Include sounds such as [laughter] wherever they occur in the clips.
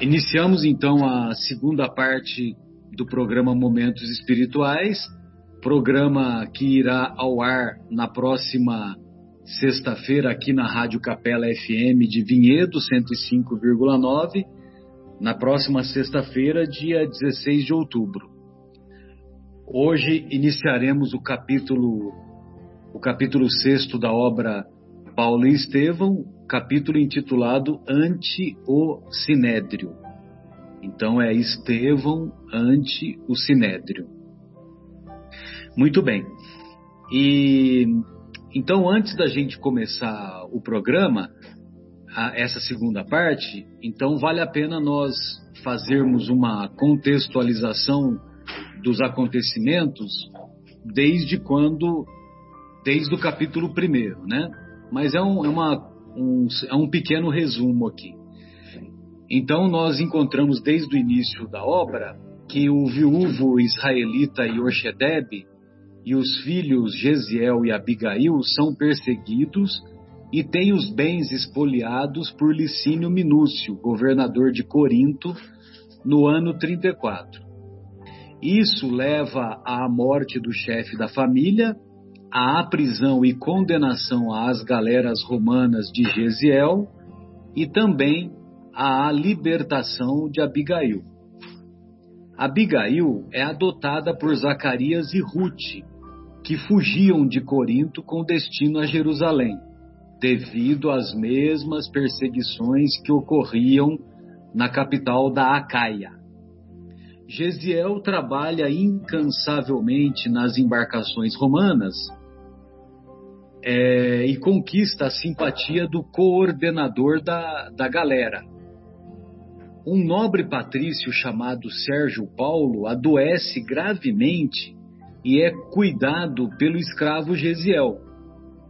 Iniciamos então a segunda parte do programa Momentos Espirituais, programa que irá ao ar na próxima sexta-feira aqui na Rádio Capela FM de Vinhedo 105,9, na próxima sexta-feira, dia 16 de outubro. Hoje iniciaremos o capítulo o capítulo sexto da obra Paulo e Estevão, capítulo intitulado Ante o Sinédrio. Então é Estevão ante o Sinédrio. Muito bem. E então antes da gente começar o programa, a, essa segunda parte, então vale a pena nós fazermos uma contextualização dos acontecimentos desde quando, desde o capítulo primeiro, né? Mas é um, é uma, um, é um pequeno resumo aqui. Então nós encontramos desde o início da obra que o viúvo israelita Yorshedeb e os filhos Gesiel e Abigail são perseguidos e têm os bens espoliados por Licínio Minúcio, governador de Corinto, no ano 34. Isso leva à morte do chefe da família, à prisão e condenação às galeras romanas de Gesiel e também à libertação de Abigail. Abigail é adotada por Zacarias e Ruth, que fugiam de Corinto com destino a Jerusalém, devido às mesmas perseguições que ocorriam na capital da Acaia. Gesiel trabalha incansavelmente nas embarcações romanas é, e conquista a simpatia do coordenador da, da galera. Um nobre patrício chamado Sérgio Paulo adoece gravemente e é cuidado pelo escravo Gesiel,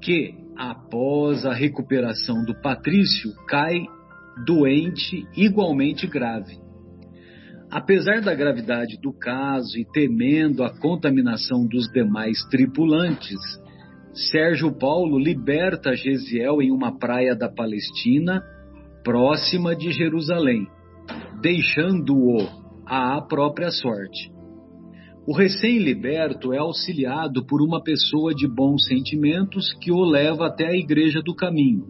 que, após a recuperação do patrício, cai doente igualmente grave. Apesar da gravidade do caso e temendo a contaminação dos demais tripulantes, Sérgio Paulo liberta Gesiel em uma praia da Palestina, próxima de Jerusalém, deixando-o à própria sorte. O recém-liberto é auxiliado por uma pessoa de bons sentimentos que o leva até a Igreja do Caminho,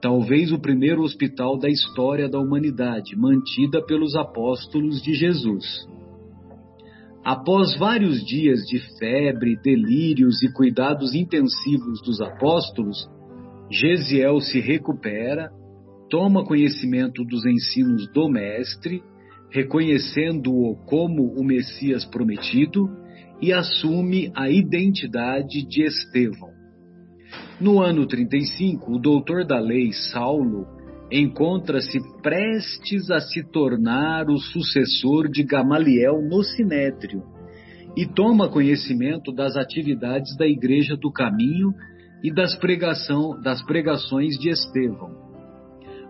talvez o primeiro hospital da história da humanidade, mantida pelos apóstolos de Jesus. Após vários dias de febre, delírios e cuidados intensivos dos apóstolos, Gesiel se recupera, toma conhecimento dos ensinos do Mestre, reconhecendo-o como o Messias prometido e assume a identidade de Estevão. No ano 35, o doutor da lei, Saulo, encontra-se prestes a se tornar o sucessor de Gamaliel no Sinédrio e toma conhecimento das atividades da Igreja do Caminho e das, pregação, das pregações de Estevão.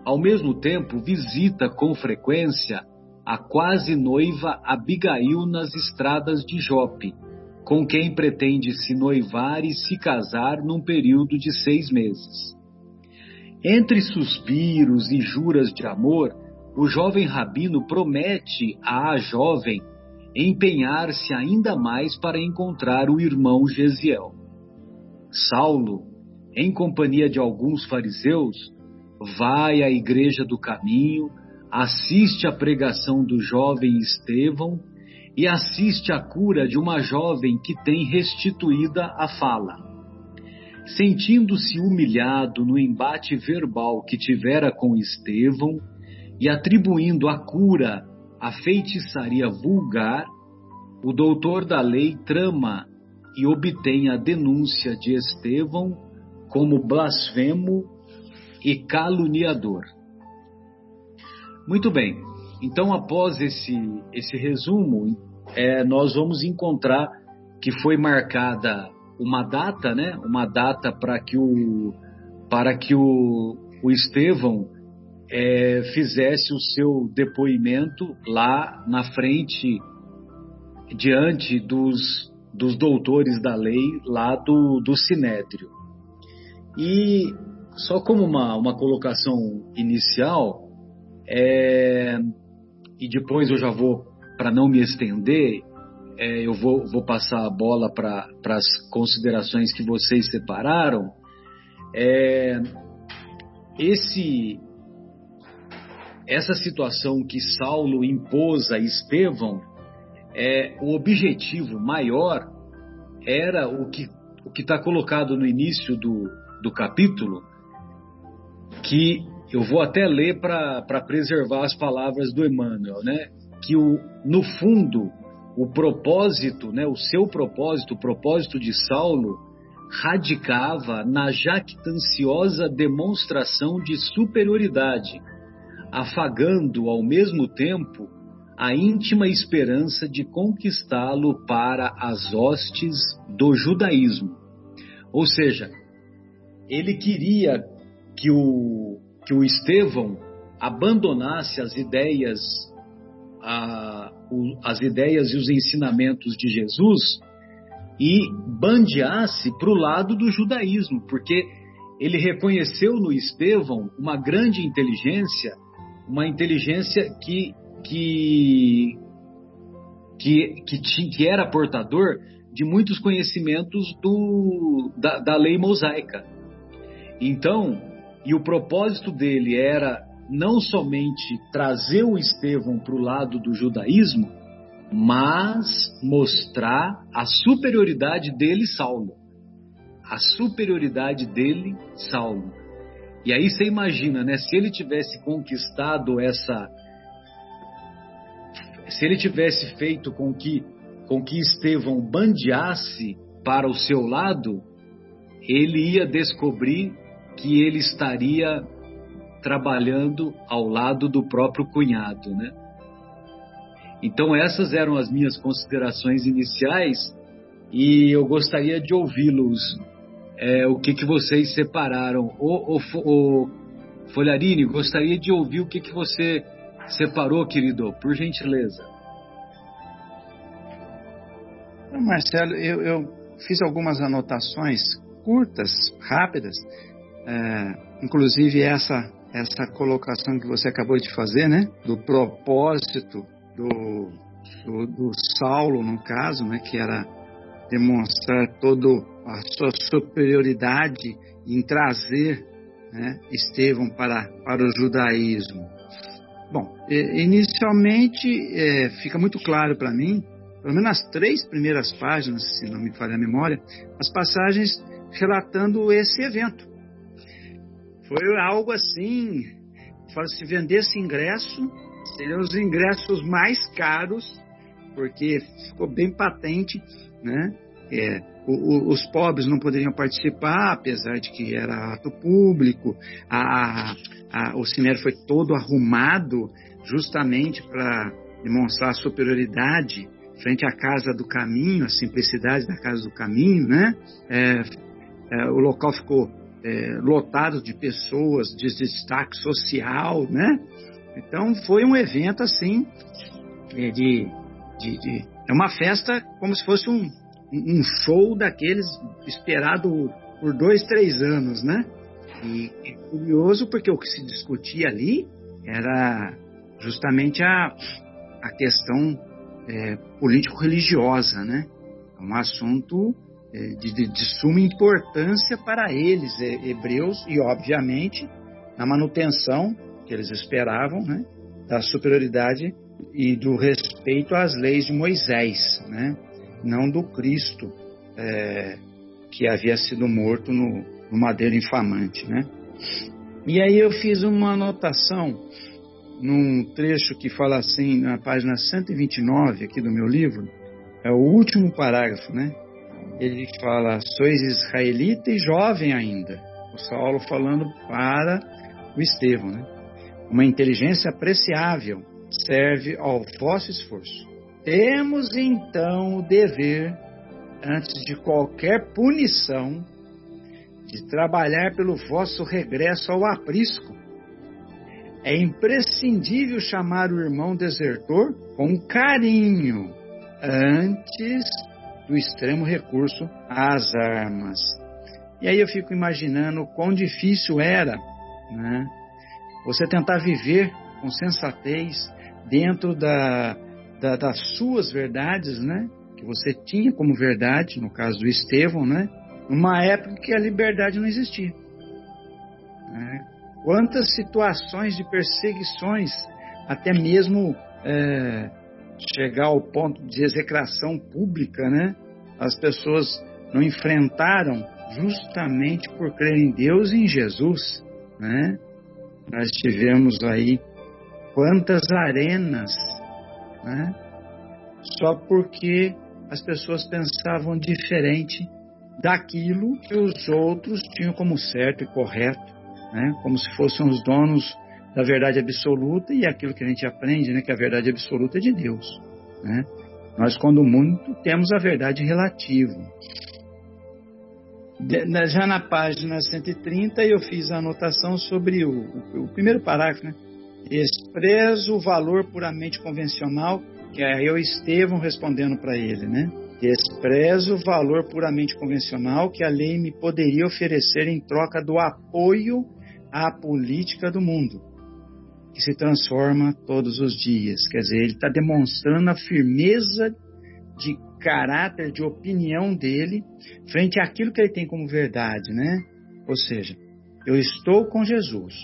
Ao mesmo tempo, visita com frequência a quase noiva Abigail nas estradas de Jope com quem pretende se noivar e se casar num período de seis meses. Entre suspiros e juras de amor, o jovem rabino promete à jovem empenhar-se ainda mais para encontrar o irmão Gesiel. Saulo, em companhia de alguns fariseus, vai à igreja do caminho, assiste à pregação do jovem Estevão e assiste à cura de uma jovem que tem restituída a fala. Sentindo-se humilhado no embate verbal que tivera com Estevão e atribuindo a cura à feitiçaria vulgar, o doutor da lei trama e obtém a denúncia de Estevão como blasfemo e caluniador. Muito bem, então após esse, esse resumo, é, nós vamos encontrar que foi marcada uma data, né? Uma data para que o para que o, o Estevão é, fizesse o seu depoimento lá na frente, diante dos, dos doutores da lei lá do, do Sinédrio. E só como uma, uma colocação inicial, é, e depois eu já vou, para não me estender, é, eu vou, vou, passar a bola para as considerações que vocês separaram. É, esse, essa situação que Saulo impôs a Estevão, é, o objetivo maior era o que o que está colocado no início do, do capítulo, que eu vou até ler para preservar as palavras do Emmanuel, né? Que o, no fundo o propósito, né, o seu propósito, o propósito de Saulo, radicava na jactanciosa demonstração de superioridade, afagando ao mesmo tempo a íntima esperança de conquistá-lo para as hostes do judaísmo. Ou seja, ele queria que o, que o Estevão abandonasse as ideias, a, o, as ideias e os ensinamentos de Jesus e bandeasse para o lado do judaísmo, porque ele reconheceu no Estevão uma grande inteligência, uma inteligência que que que, que, que era portador de muitos conhecimentos do, da, da lei mosaica. Então, e o propósito dele era não somente trazer o Estevão para o lado do judaísmo, mas mostrar a superioridade dele, Saulo. A superioridade dele, Saulo. E aí você imagina, né? Se ele tivesse conquistado essa. Se ele tivesse feito com que com que Estevão bandeasse para o seu lado, ele ia descobrir que ele estaria trabalhando ao lado do próprio cunhado, né? Então essas eram as minhas considerações iniciais e eu gostaria de ouvi-los. É, o que que vocês separaram? O, o, o Folharini, gostaria de ouvir o que que você separou, querido, por gentileza. Marcelo, eu, eu fiz algumas anotações curtas, rápidas, é, inclusive essa essa colocação que você acabou de fazer, né, do propósito do, do, do Saulo, no caso, né, que era demonstrar toda a sua superioridade em trazer né, Estevão para, para o judaísmo. Bom, inicialmente é, fica muito claro para mim pelo menos nas três primeiras páginas, se não me falha a memória, as passagens relatando esse evento. Foi algo assim, se vendesse ingresso, seriam os ingressos mais caros, porque ficou bem patente, né? É, o, o, os pobres não poderiam participar, apesar de que era ato público. A, a, o cinema foi todo arrumado justamente para demonstrar a superioridade frente à Casa do Caminho, a simplicidade da Casa do Caminho, né? É, é, o local ficou é, lotado de pessoas de destaque social, né? Então foi um evento assim é, de, de, de é uma festa como se fosse um, um show daqueles esperado por dois, três anos, né? E é curioso porque o que se discutia ali era justamente a, a questão é, político-religiosa, né? É um assunto de, de, de, suma importância para eles, é, hebreus, e obviamente na manutenção que eles esperavam, né? Da superioridade e do respeito às leis de Moisés, né? Não do Cristo é, que havia sido morto no, no madeiro infamante, né? E aí eu fiz uma anotação num trecho que fala assim, na página 129 aqui do meu livro, é o último parágrafo, né? Ele fala: Sois israelita e jovem ainda. O Saulo falando para o Estevão, né? Uma inteligência apreciável serve ao vosso esforço. Temos então o dever, antes de qualquer punição, de trabalhar pelo vosso regresso ao aprisco é imprescindível chamar o irmão desertor com carinho antes do extremo recurso às armas. E aí eu fico imaginando quão difícil era né, você tentar viver com sensatez, dentro da, da, das suas verdades, né? Que você tinha como verdade, no caso do Estevão, né? Numa época que a liberdade não existia. Né? Quantas situações de perseguições, até mesmo é, chegar ao ponto de execração pública, né? As pessoas não enfrentaram justamente por crer em Deus e em Jesus, né? Nós tivemos aí quantas arenas, né? Só porque as pessoas pensavam diferente daquilo que os outros tinham como certo e correto, né? Como se fossem os donos da verdade absoluta e aquilo que a gente aprende, né? Que a verdade absoluta é de Deus, né? Nós, quando muito, temos a verdade relativa. Já na página 130, eu fiz a anotação sobre o, o, o primeiro parágrafo, né? Desprezo o valor puramente convencional, que é eu Estevão respondendo para ele, né? Desprezo o valor puramente convencional que a lei me poderia oferecer em troca do apoio à política do mundo, que se transforma todos os dias. Quer dizer, ele está demonstrando a firmeza de caráter, de opinião dele frente àquilo que ele tem como verdade, né? Ou seja, eu estou com Jesus,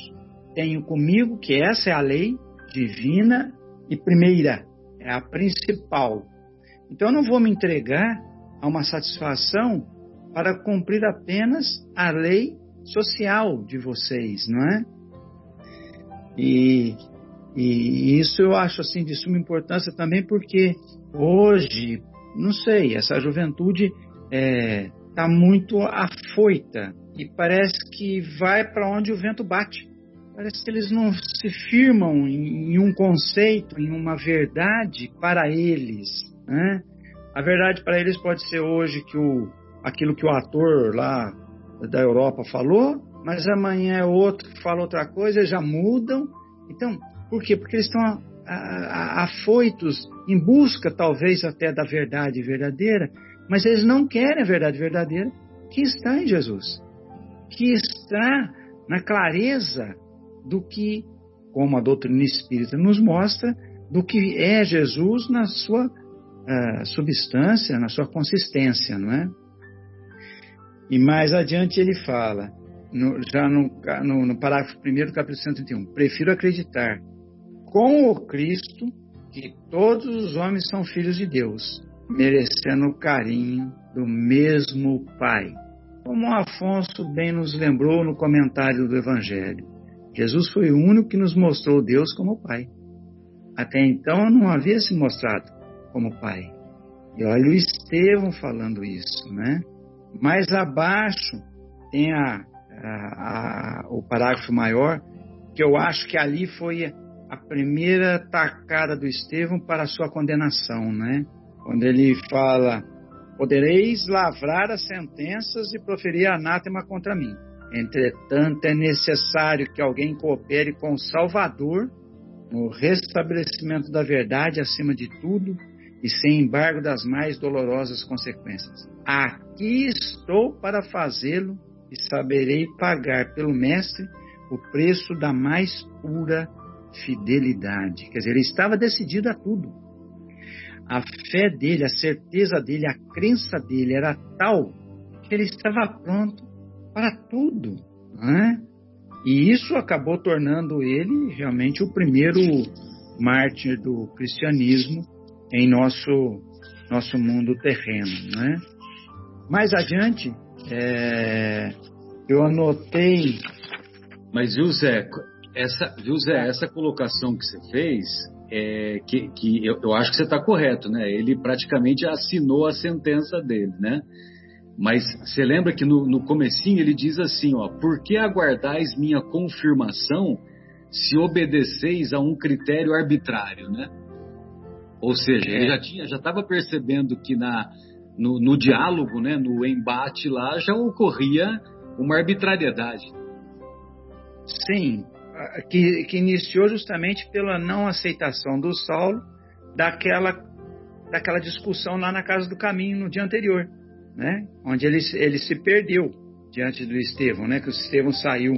tenho comigo que essa é a lei divina e primeira, é a principal. Então eu não vou me entregar a uma satisfação para cumprir apenas a lei social de vocês, não é? E, e isso eu acho assim de suma importância também porque hoje, não sei, essa juventude está é, tá muito afoita e parece que vai para onde o vento bate. Parece que eles não se firmam em, em um conceito, em uma verdade para eles. Né? A verdade para eles pode ser hoje que o, aquilo que o ator lá da Europa falou, mas amanhã é outro que fala outra coisa, já mudam. Então, por quê? Porque eles estão afoitos em busca, talvez até da verdade verdadeira, mas eles não querem a verdade verdadeira que está em Jesus, que está na clareza do que, como a doutrina espírita nos mostra, do que é Jesus na sua uh, substância, na sua consistência, não é? E mais adiante ele fala, no, já no, no, no parágrafo 1 do capítulo 131, prefiro acreditar com o Cristo que todos os homens são filhos de Deus, merecendo o carinho do mesmo Pai. Como Afonso bem nos lembrou no comentário do Evangelho, Jesus foi o único que nos mostrou Deus como Pai. Até então não havia se mostrado como Pai. E olha o Estevão falando isso, né? Mais abaixo tem a, a, o parágrafo maior, que eu acho que ali foi a primeira tacada do Estevão para a sua condenação, né? Quando ele fala: Podereis lavrar as sentenças e proferir anátema contra mim. Entretanto, é necessário que alguém coopere com o Salvador no restabelecimento da verdade acima de tudo e sem embargo das mais dolorosas consequências. Aqui estou para fazê-lo e saberei pagar pelo Mestre o preço da mais pura fidelidade. Quer dizer, ele estava decidido a tudo. A fé dele, a certeza dele, a crença dele era tal que ele estava pronto para tudo. Né? E isso acabou tornando ele realmente o primeiro mártir do cristianismo em nosso, nosso mundo terreno. Né? Mais adiante, é, eu anotei. Mas viu, Zé, essa, viu, Zé, essa colocação que você fez, é, que, que eu, eu acho que você está correto, né? Ele praticamente assinou a sentença dele, né? Mas você lembra que no, no comecinho ele diz assim, ó, por que aguardais minha confirmação se obedeceis a um critério arbitrário, né? Ou seja, ele é. já tinha, já estava percebendo que na, no, no diálogo, né, no embate lá, já ocorria uma arbitrariedade. Sim, que, que iniciou justamente pela não aceitação do Saulo daquela, daquela discussão lá na Casa do Caminho no dia anterior, né? onde ele, ele se perdeu diante do Estevão, né? que o Estevão saiu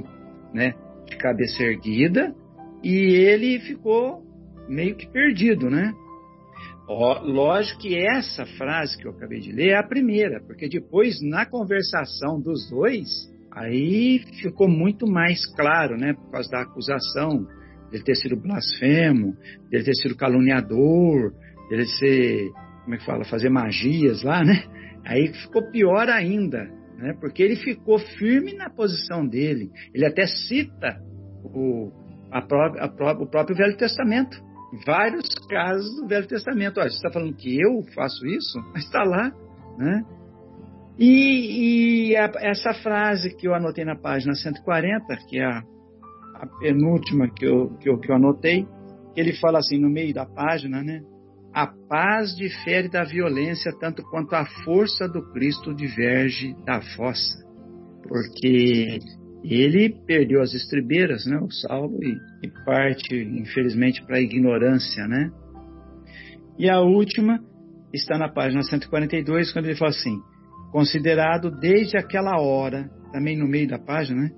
né, de cabeça erguida e ele ficou meio que perdido, né? Lógico que essa frase que eu acabei de ler é a primeira, porque depois, na conversação dos dois, aí ficou muito mais claro, né? Por causa da acusação dele ter sido blasfemo, dele ter sido caluniador, dele ser, como é que fala, fazer magias lá, né? Aí ficou pior ainda, né? Porque ele ficou firme na posição dele. Ele até cita o, a própria, a própria, o próprio Velho Testamento vários casos do Velho Testamento. Olha, você está falando que eu faço isso? Mas está lá, né? E, e a, essa frase que eu anotei na página 140, que é a, a penúltima que eu, que, eu, que eu anotei, ele fala assim no meio da página, né? A paz difere da violência tanto quanto a força do Cristo diverge da vossa. Porque ele perdeu as estribeiras, né, o Saulo, e, e parte, infelizmente, para a ignorância, né? E a última está na página 142, quando ele fala assim: considerado desde aquela hora, também no meio da página, né?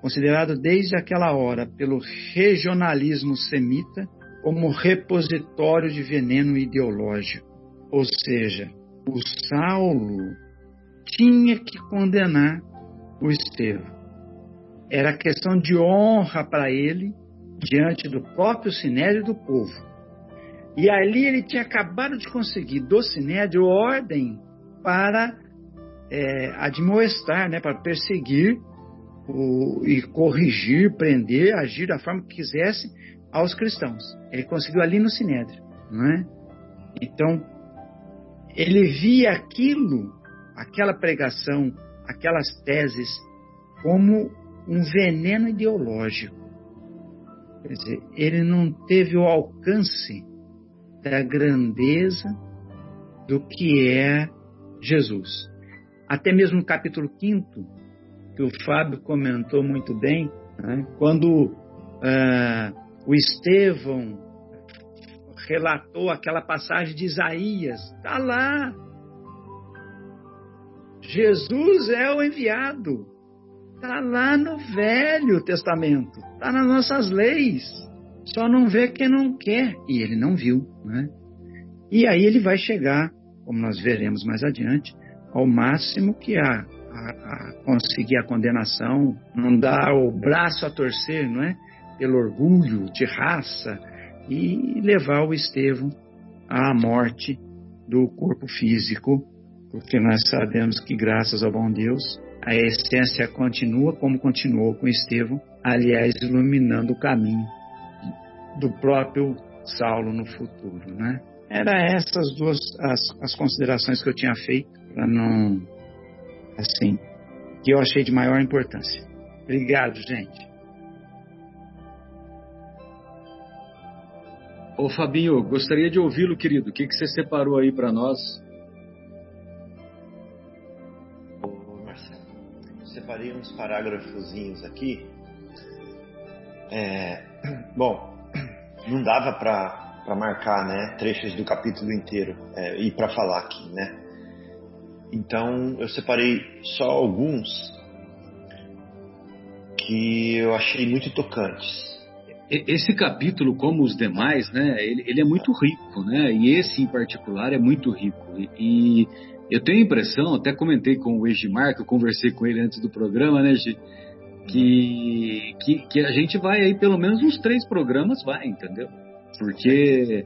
Considerado desde aquela hora pelo regionalismo semita como repositório de veneno ideológico. Ou seja, o Saulo tinha que condenar o Estevão era questão de honra para ele diante do próprio Sinédrio e do povo. E ali ele tinha acabado de conseguir do Sinédrio ordem para é, admoestar, né, para perseguir o, e corrigir, prender, agir da forma que quisesse aos cristãos. Ele conseguiu ali no Sinédrio, não é? Então, ele via aquilo, aquela pregação, aquelas teses, como um veneno ideológico. Quer dizer, ele não teve o alcance da grandeza do que é Jesus. Até mesmo no capítulo 5, que o Fábio comentou muito bem, né, quando uh, o Estevão relatou aquela passagem de Isaías, está lá. Jesus é o enviado. Está lá no Velho Testamento, está nas nossas leis. Só não vê quem não quer. E ele não viu. Né? E aí ele vai chegar, como nós veremos mais adiante, ao máximo que a, a, a conseguir a condenação, não dar o braço a torcer, não é? Pelo orgulho de raça e levar o Estevão à morte do corpo físico, porque nós sabemos que graças ao bom Deus a essência continua como continuou com Estevão, aliás, iluminando o caminho do próprio Saulo no futuro, né? Era essas duas as, as considerações que eu tinha feito para não assim que eu achei de maior importância. Obrigado, gente. Ô Fabinho, gostaria de ouvi-lo, querido. O que, que você separou aí para nós? Separei uns parágrafozinhos aqui. É, [clears throat] bom, [clears throat] não dava para marcar né, trechos do capítulo inteiro é, e para falar aqui, né? Então eu separei só alguns que eu achei muito tocantes. Esse capítulo, como os demais, né, ele, ele é muito rico, né? E esse em particular é muito rico. E, e eu tenho a impressão, até comentei com o Egimar, que eu conversei com ele antes do programa, né, Gi? Que, que, que a gente vai aí, pelo menos uns três programas vai, entendeu? Porque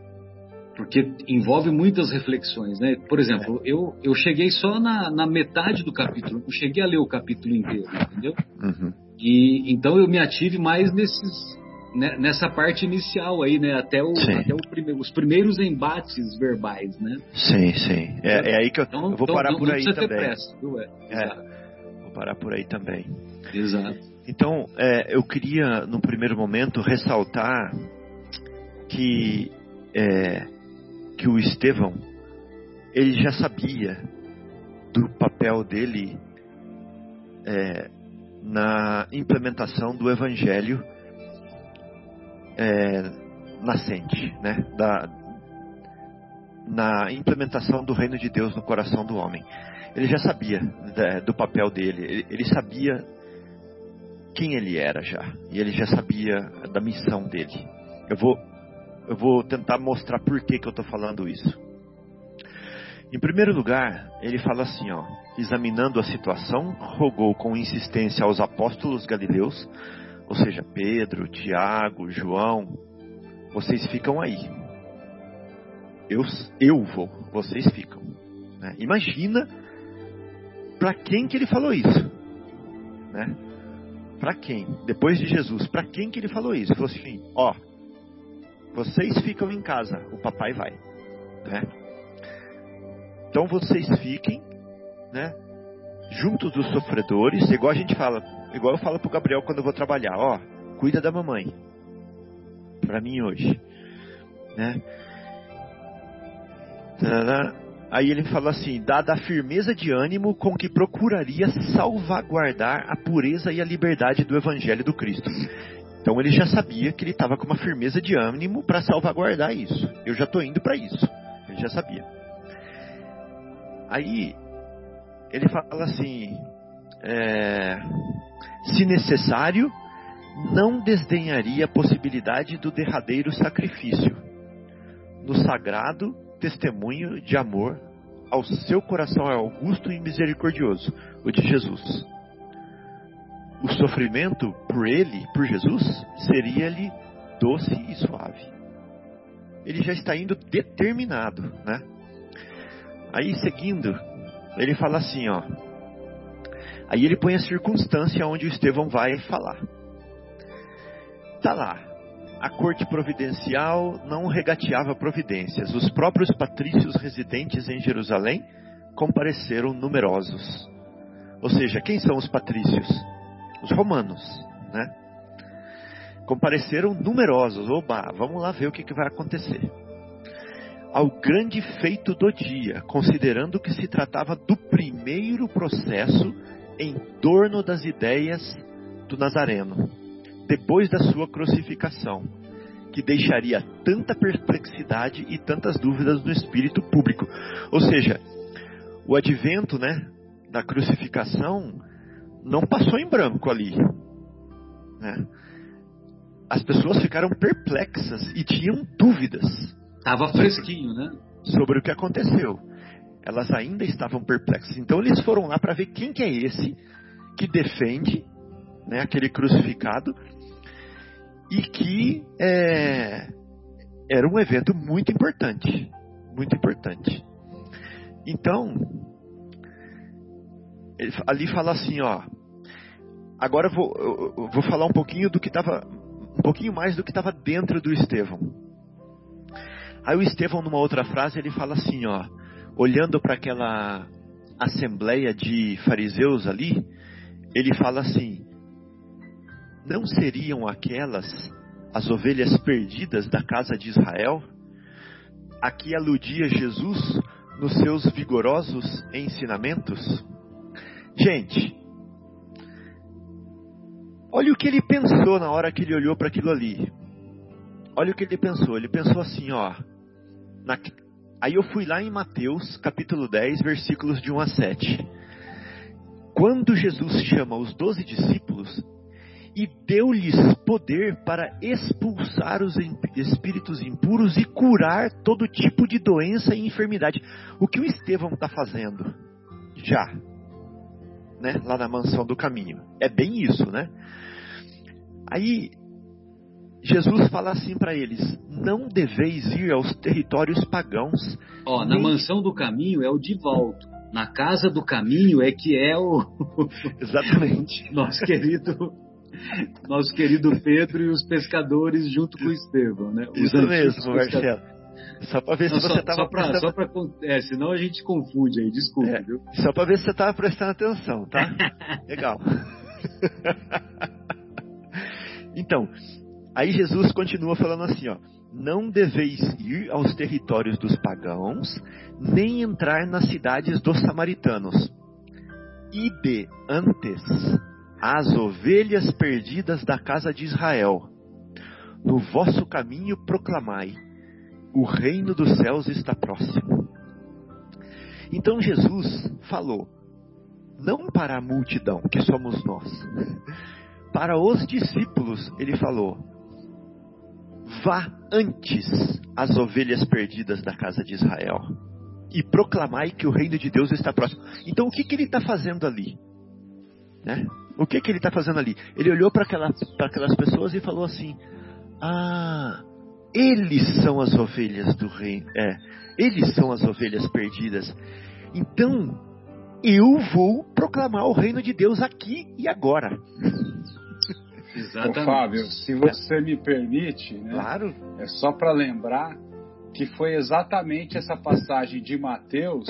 porque envolve muitas reflexões, né? Por exemplo, eu, eu cheguei só na, na metade do capítulo, não cheguei a ler o capítulo inteiro, entendeu? Uhum. E então eu me ative mais nesses né, nessa parte inicial aí, né? Até, o, até o prime os primeiros embates verbais, né? Sim, sim. É, é aí que eu, então, eu vou então, parar por aí também. Pressa, é, é, vou parar por aí também. Exato. Então, é, eu queria, no primeiro momento, ressaltar que, é, que o Estevão, ele já sabia do papel dele é, na implementação do Evangelho é, nascente, né? Da, na implementação do reino de Deus no coração do homem. Ele já sabia né, do papel dele, ele, ele sabia quem ele era já, e ele já sabia da missão dele. Eu vou eu vou tentar mostrar por que, que eu estou falando isso. Em primeiro lugar, ele fala assim, ó, examinando a situação, rogou com insistência aos apóstolos galileus, ou seja, Pedro, Tiago, João, vocês ficam aí. Eu, eu vou, vocês ficam. Né? Imagina para quem que ele falou isso, né? Para quem? Depois de Jesus, para quem que ele falou isso? Ele falou assim, ó, vocês ficam em casa, o papai vai, né? Então vocês fiquem, né? Junto dos sofredores, igual a gente fala, igual eu falo pro Gabriel quando eu vou trabalhar, ó, cuida da mamãe. Para mim hoje, né? Aí ele fala assim: dada a firmeza de ânimo com que procuraria salvaguardar a pureza e a liberdade do Evangelho do Cristo. Então ele já sabia que ele estava com uma firmeza de ânimo para salvaguardar isso. Eu já estou indo para isso. Ele já sabia. Aí ele fala assim: é, se necessário, não desdenharia a possibilidade do derradeiro sacrifício, no sagrado testemunho de amor ao seu coração augusto e misericordioso, o de Jesus. O sofrimento por ele, por Jesus, seria-lhe doce e suave. Ele já está indo determinado, né? Aí seguindo, ele fala assim, ó. Aí ele põe a circunstância onde o Estevão vai falar. Tá lá. A corte providencial não regateava providências. Os próprios patrícios residentes em Jerusalém compareceram numerosos. Ou seja, quem são os patrícios? Os romanos, né? Compareceram numerosos. Oba, vamos lá ver o que, que vai acontecer ao grande feito do dia, considerando que se tratava do primeiro processo em torno das ideias do Nazareno, depois da sua crucificação, que deixaria tanta perplexidade e tantas dúvidas no espírito público. Ou seja, o advento né, da crucificação não passou em branco ali. Né? As pessoas ficaram perplexas e tinham dúvidas. Estava fresquinho, né? Sobre o que aconteceu. Elas ainda estavam perplexas. Então eles foram lá para ver quem que é esse que defende né, aquele crucificado e que é, era um evento muito importante. Muito importante. Então, ali fala assim, ó. Agora eu vou, eu vou falar um pouquinho do que estava, um pouquinho mais do que estava dentro do Estevão. Aí o Estevão, numa outra frase, ele fala assim, ó, olhando para aquela assembleia de fariseus ali, ele fala assim: não seriam aquelas as ovelhas perdidas da casa de Israel? Aqui aludia Jesus nos seus vigorosos ensinamentos? Gente, olha o que ele pensou na hora que ele olhou para aquilo ali. Olha o que ele pensou. Ele pensou assim, ó. Na... Aí eu fui lá em Mateus, capítulo 10, versículos de 1 a 7. Quando Jesus chama os doze discípulos e deu-lhes poder para expulsar os espíritos impuros e curar todo tipo de doença e enfermidade. O que o Estevão está fazendo? Já. Né? Lá na mansão do caminho. É bem isso, né? Aí Jesus fala assim para eles: não deveis ir aos territórios pagãos. Ó, na mansão do caminho é o de volta. Na casa do caminho é que é o. [laughs] Exatamente. [laughs] nosso querido. Nosso querido Pedro e os pescadores junto com o Estevão, né? Os Isso mesmo, Marcelo. Só para ver se você estava só pra, prestando... só pra, é, senão a gente confunde aí, desculpa, é, viu? Só para ver se você estava prestando atenção, tá? [laughs] Legal. então, Aí Jesus continua falando assim, ó: Não deveis ir aos territórios dos pagãos, nem entrar nas cidades dos samaritanos. Ide antes as ovelhas perdidas da casa de Israel. No vosso caminho proclamai: o reino dos céus está próximo. Então Jesus falou, não para a multidão, que somos nós, [laughs] para os discípulos, ele falou: vá antes às ovelhas perdidas da casa de Israel e proclamai que o reino de Deus está próximo. Então o que, que ele está fazendo ali? Né? O que, que ele está fazendo ali? Ele olhou para aquela, aquelas pessoas e falou assim: Ah, eles são as ovelhas do reino. É, eles são as ovelhas perdidas. Então, eu vou proclamar o reino de Deus aqui e agora. Exatamente. Ô, Fábio, se você me permite, né, claro. é só para lembrar que foi exatamente essa passagem de Mateus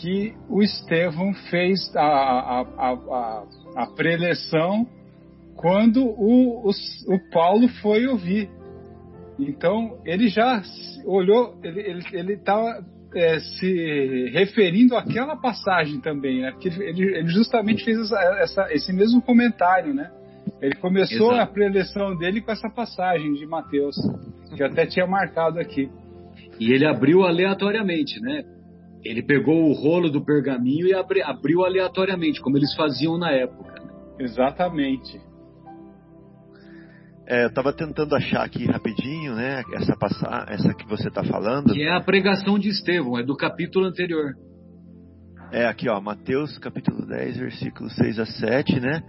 que o Estevão fez a, a, a, a, preleção quando o, o, o Paulo foi ouvir. Então ele já olhou, ele estava é, se referindo àquela passagem também, né? Porque ele, ele justamente fez essa, essa, esse mesmo comentário, né? Ele começou Exato. a preleção dele com essa passagem de Mateus, que eu até tinha marcado aqui. E ele abriu aleatoriamente, né? Ele pegou o rolo do pergaminho e abri, abriu aleatoriamente, como eles faziam na época. Né? Exatamente. É, eu estava tentando achar aqui rapidinho, né? Essa passar, essa que você está falando. Que é a pregação de Estevão, é do capítulo anterior. É aqui, ó, Mateus capítulo 10, versículos 6 a 7, né?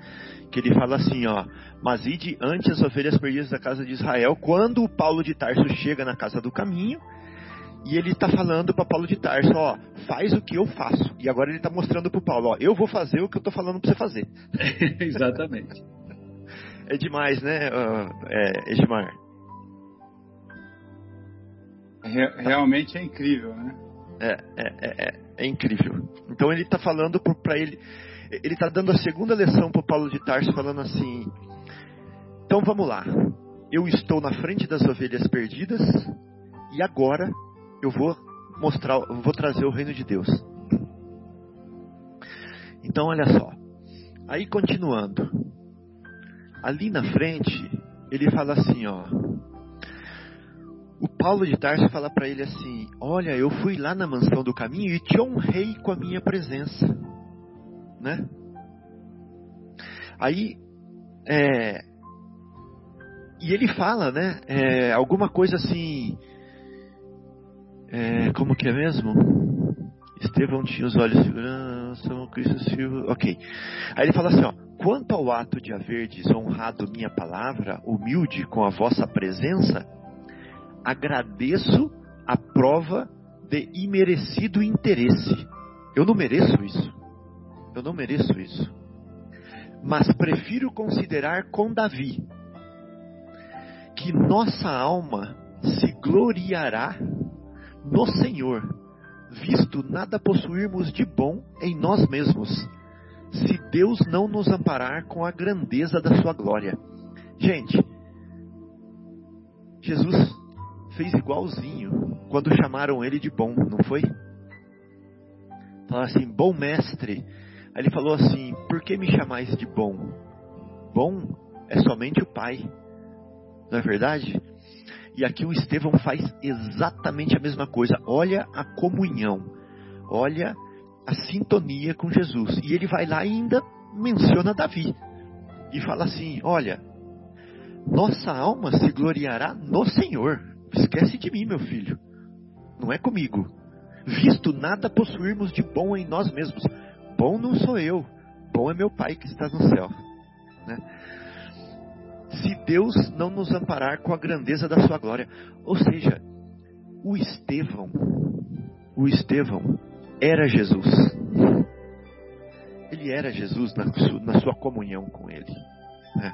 Que ele fala assim, ó: Mas ide antes as ovelhas perdidas da casa de Israel, quando o Paulo de Tarso chega na casa do caminho, e ele está falando para Paulo de Tarso, ó, faz o que eu faço. E agora ele está mostrando para Paulo, ó, eu vou fazer o que eu estou falando para você fazer. [laughs] [laughs] Exatamente. É demais, né, é, Edmar? Realmente é incrível, né? É, é, é, é, é incrível. Então ele está falando para ele, ele está dando a segunda lição para Paulo de Tarso, falando assim: então vamos lá, eu estou na frente das ovelhas perdidas e agora eu vou mostrar, vou trazer o reino de Deus. Então olha só, aí continuando, ali na frente, ele fala assim, ó. Paulo de Tarso fala para ele assim: Olha, eu fui lá na mansão do caminho e te honrei com a minha presença, né? Aí, é, e ele fala, né? É, alguma coisa assim. É, como que é mesmo? Estevão tinha os olhos segurança, Cristo Silva. Ok. Aí ele fala assim: ó, Quanto ao ato de haver desonrado minha palavra, humilde com a vossa presença, agradeço a prova de imerecido interesse. Eu não mereço isso. Eu não mereço isso. Mas prefiro considerar com Davi que nossa alma se gloriará no Senhor, visto nada possuirmos de bom em nós mesmos se Deus não nos amparar com a grandeza da sua glória. Gente, Jesus fez igualzinho quando chamaram ele de bom, não foi? Falaram assim, bom mestre. Aí ele falou assim: Por que me chamais de bom? Bom é somente o Pai, não é verdade? E aqui o Estevão faz exatamente a mesma coisa. Olha a comunhão, olha a sintonia com Jesus. E ele vai lá e ainda menciona Davi. E fala assim: Olha, nossa alma se gloriará no Senhor. Esquece de mim, meu filho. Não é comigo. Visto nada possuirmos de bom em nós mesmos. Bom não sou eu. Bom é meu Pai que está no céu. Né? Se Deus não nos amparar com a grandeza da sua glória. Ou seja, o Estevão, o Estevão, era Jesus. Ele era Jesus na sua, comunhão com Ele. Né?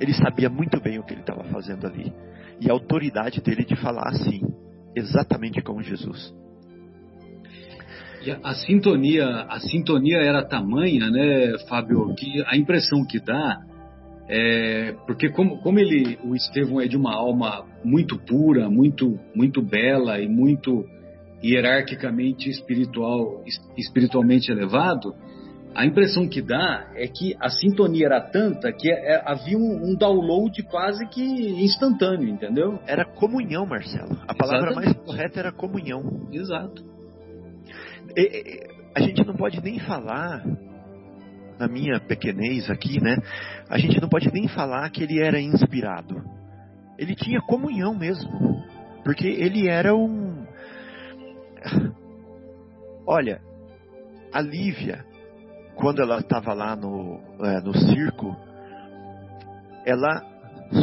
Ele sabia muito bem o que ele estava fazendo ali. E a autoridade dele de falar assim, exatamente como Jesus. E a, a, sintonia, a sintonia era tamanha, né, Fábio, que a impressão que dá é porque como, como ele, o Estevão é de uma alma muito pura, muito muito bela e muito hierarquicamente espiritual, espiritualmente elevado, a impressão que dá é que a sintonia era tanta que é, é, havia um, um, download quase que instantâneo, entendeu? Era comunhão, Marcelo. A palavra Exatamente. mais correta era comunhão. Exato. E, e, a gente não pode nem falar, na minha pequenez aqui, né? A gente não pode nem falar que ele era inspirado. ele tinha comunhão mesmo, porque ele era um. Olha, a Lívia, quando ela estava lá no, é, no circo, ela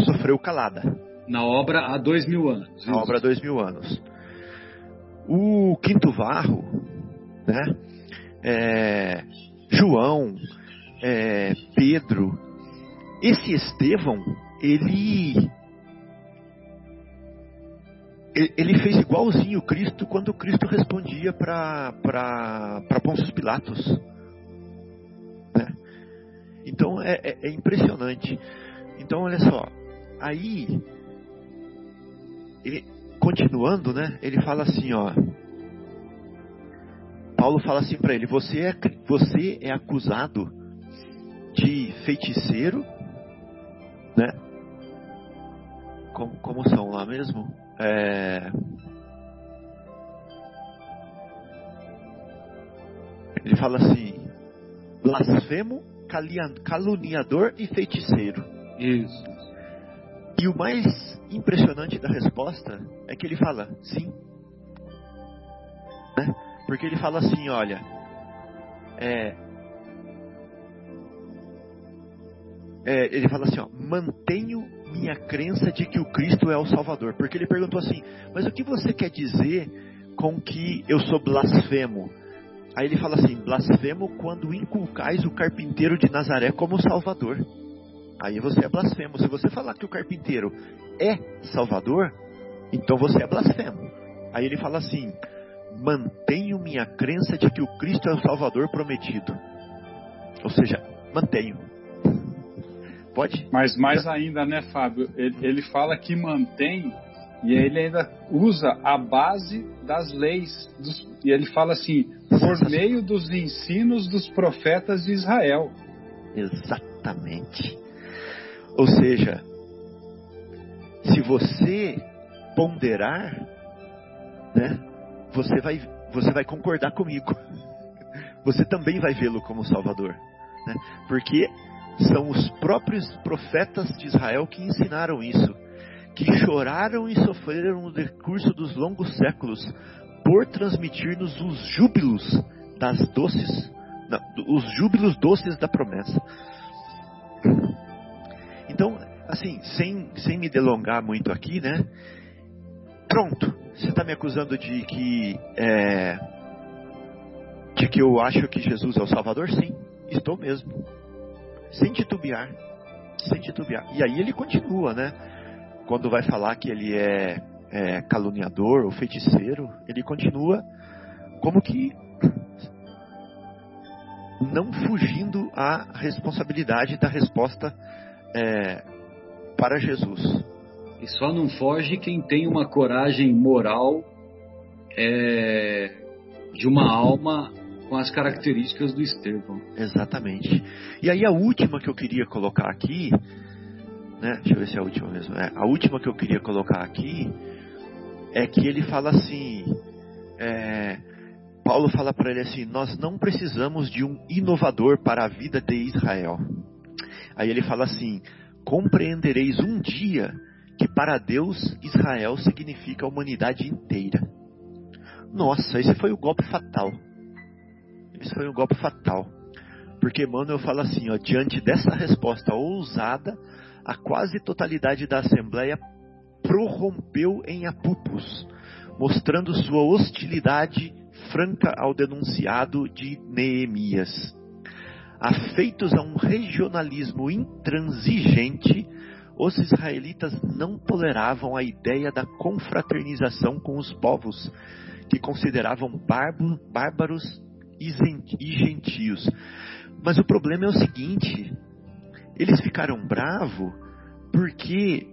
sofreu calada. Na obra há dois mil anos. Na obra há dois mil anos. O Quinto Varro, né? É, João, é, Pedro, esse Estevão, ele ele fez igualzinho Cristo quando Cristo respondia para Pôncio Pilatos. Então é, é, é, impressionante. Então olha só, aí ele, continuando, né? Ele fala assim, ó. Paulo fala assim para ele: você é, você é acusado de feiticeiro, né? Como, como são lá mesmo? É... Ele fala assim: blasfemo, caluniador e feiticeiro. Isso. E o mais impressionante da resposta é que ele fala sim. Né? Porque ele fala assim: olha, é, é, ele fala assim: ó, mantenho minha crença de que o Cristo é o Salvador. Porque ele perguntou assim: Mas o que você quer dizer com que eu sou blasfemo? Aí ele fala assim: Blasfemo quando inculcais o carpinteiro de Nazaré como Salvador. Aí você é blasfemo. Se você falar que o carpinteiro é Salvador, então você é blasfemo. Aí ele fala assim: Mantenho minha crença de que o Cristo é o Salvador prometido. Ou seja, mantenho. Pode? Mas mais ainda, né, Fábio? Ele, ele fala que mantém e ele ainda usa a base das leis. Dos, e ele fala assim: por meio dos ensinos dos profetas de Israel. Exatamente. Ou seja, se você ponderar, né, você vai, você vai concordar comigo. [laughs] Você também vai vê-lo como Salvador, né? Porque são os próprios profetas de Israel que ensinaram isso, que choraram e sofreram no decurso dos longos séculos por transmitir-nos os júbilos das doces, não, os júbilos doces da promessa. Então, assim, sem, sem me delongar muito aqui, né? Pronto, você está me acusando de que é, de que eu acho que Jesus é o Salvador? Sim, estou mesmo sem titubear, sem titubear. E aí ele continua, né? Quando vai falar que ele é, é caluniador ou feiticeiro, ele continua como que não fugindo à responsabilidade da resposta é, para Jesus. E só não foge quem tem uma coragem moral é, de uma alma com as características do Estevão. Exatamente. E aí a última que eu queria colocar aqui, né? Deixa eu ver se é a última mesmo. É, a última que eu queria colocar aqui é que ele fala assim, é, Paulo fala para ele assim: nós não precisamos de um inovador para a vida de Israel. Aí ele fala assim: compreendereis um dia que para Deus Israel significa a humanidade inteira. Nossa, esse foi o golpe fatal. Isso foi um golpe fatal. Porque Emmanuel fala assim, ó, diante dessa resposta ousada, a quase totalidade da Assembleia prorrompeu em apupos, mostrando sua hostilidade franca ao denunciado de Neemias. Afeitos a um regionalismo intransigente, os israelitas não toleravam a ideia da confraternização com os povos, que consideravam bárbaros e gentios. Mas o problema é o seguinte: eles ficaram bravos porque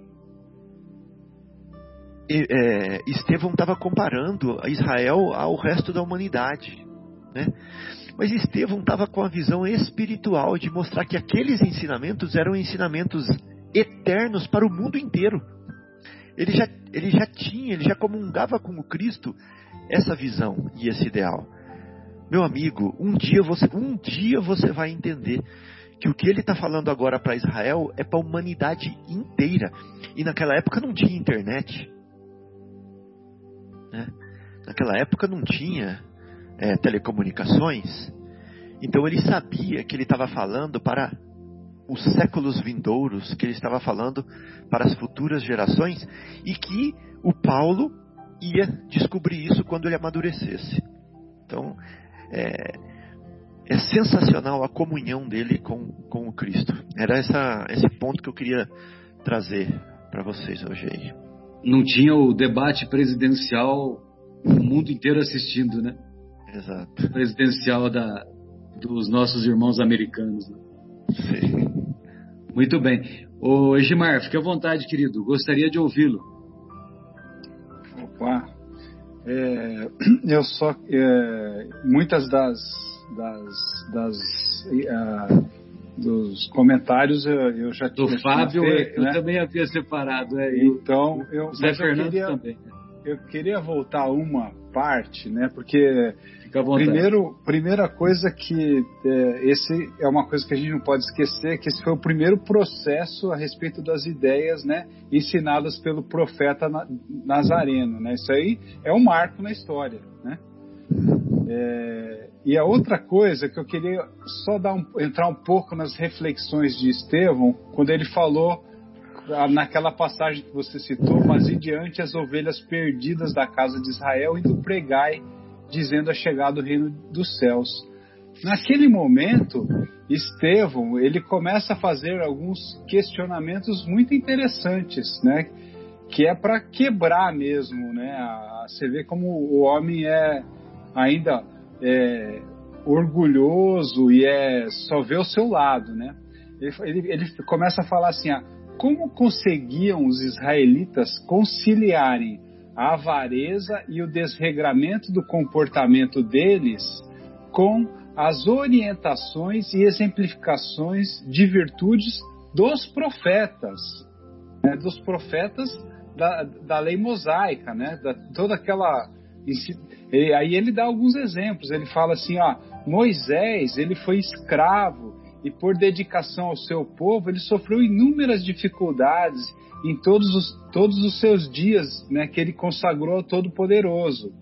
é, Estevão estava comparando Israel ao resto da humanidade. Né? Mas Estevão estava com a visão espiritual de mostrar que aqueles ensinamentos eram ensinamentos eternos para o mundo inteiro. Ele já, ele já tinha, ele já comungava com o Cristo essa visão e esse ideal. Meu amigo, um dia você, um dia você vai entender que o que ele está falando agora para Israel é para a humanidade inteira. E naquela época não tinha internet. Né? Naquela época não tinha é, telecomunicações. Então ele sabia que ele estava falando para os séculos vindouros, que ele estava falando para as futuras gerações e que o Paulo ia descobrir isso quando ele amadurecesse. Então, é, é sensacional a comunhão dele com, com o Cristo. Era essa, esse ponto que eu queria trazer para vocês hoje aí. Não tinha o debate presidencial o mundo inteiro assistindo, né? Exato. Presidencial da, dos nossos irmãos americanos. Né? Sim. Muito bem. Ô Egimar, fique à vontade, querido. Gostaria de ouvi-lo. Opa. É, [clears throat] eu só. É, muitas das. Das, das uh, dos comentários eu, eu já tinha. Do Fábio, feito, eu, né? também havia separado. É, então, eu. Zé Fernando queria, também. Eu queria voltar uma parte, né? Porque Primeiro, primeira coisa que é, esse é uma coisa que a gente não pode esquecer que esse foi o primeiro processo a respeito das ideias, né, ensinadas pelo profeta Nazareno, né? Isso aí é um marco na história, né? É, e a outra coisa que eu queria só dar um, entrar um pouco nas reflexões de Estevão quando ele falou naquela passagem que você citou, mas e diante as ovelhas perdidas da casa de Israel indo pregai dizendo a chegada do reino dos céus. Naquele momento, Estevão ele começa a fazer alguns questionamentos muito interessantes, né? Que é para quebrar mesmo, né? você vê como o homem é ainda é, orgulhoso e é só vê o seu lado, né? Ele, ele, ele começa a falar assim, ah, como conseguiam os israelitas conciliarem a avareza e o desregramento do comportamento deles com as orientações e exemplificações de virtudes dos profetas, né, dos profetas da, da lei mosaica, né, da, toda aquela. E aí ele dá alguns exemplos. Ele fala assim: ó, Moisés ele foi escravo e por dedicação ao seu povo ele sofreu inúmeras dificuldades em todos os, todos os seus dias né, que ele consagrou ao Todo-Poderoso.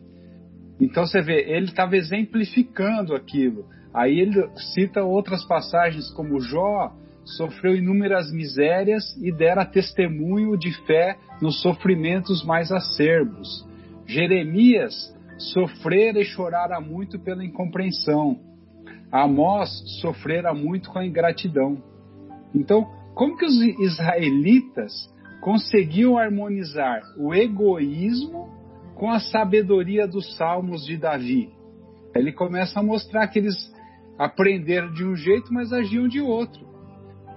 Então você vê, ele estava exemplificando aquilo. Aí ele cita outras passagens como Jó sofreu inúmeras misérias e dera testemunho de fé nos sofrimentos mais acerbos. Jeremias sofrera e chorara muito pela incompreensão. Amós sofrera muito com a ingratidão. Então, como que os israelitas conseguiu harmonizar o egoísmo com a sabedoria dos salmos de Davi. Ele começa a mostrar que eles aprenderam de um jeito, mas agiam de outro.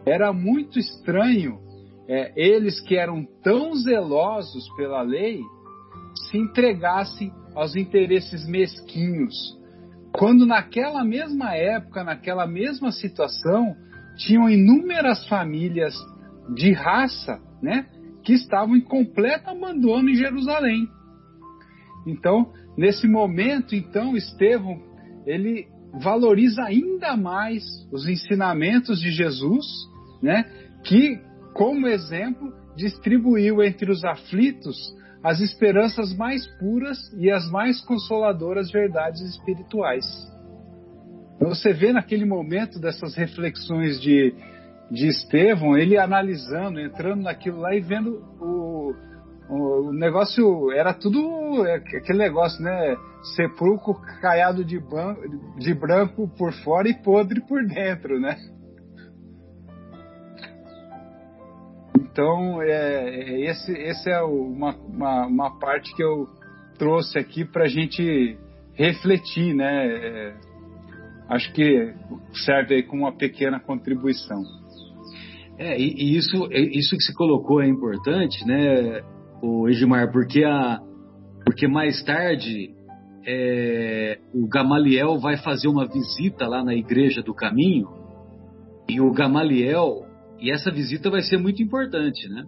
Era muito estranho é, eles que eram tão zelosos pela lei se entregassem aos interesses mesquinhos, quando naquela mesma época, naquela mesma situação, tinham inúmeras famílias de raça, né, que estavam em completo abandono em Jerusalém. Então, nesse momento, então, Estevão, ele valoriza ainda mais os ensinamentos de Jesus, né, que, como exemplo, distribuiu entre os aflitos as esperanças mais puras e as mais consoladoras verdades espirituais. Então, você vê naquele momento dessas reflexões de de Estevão, ele analisando, entrando naquilo lá e vendo o, o, negócio, era tudo é, aquele negócio, né? Sepulcro caiado de, ban, de branco por fora e podre por dentro, né? Então, é, é esse, esse é uma, uma, uma parte que eu trouxe aqui para a gente refletir, né? É, acho que serve aí como uma pequena contribuição. É, e, e isso, isso que se colocou é importante, né, o Edmar, porque, a, porque mais tarde é, o Gamaliel vai fazer uma visita lá na Igreja do Caminho, e o Gamaliel, e essa visita vai ser muito importante, né?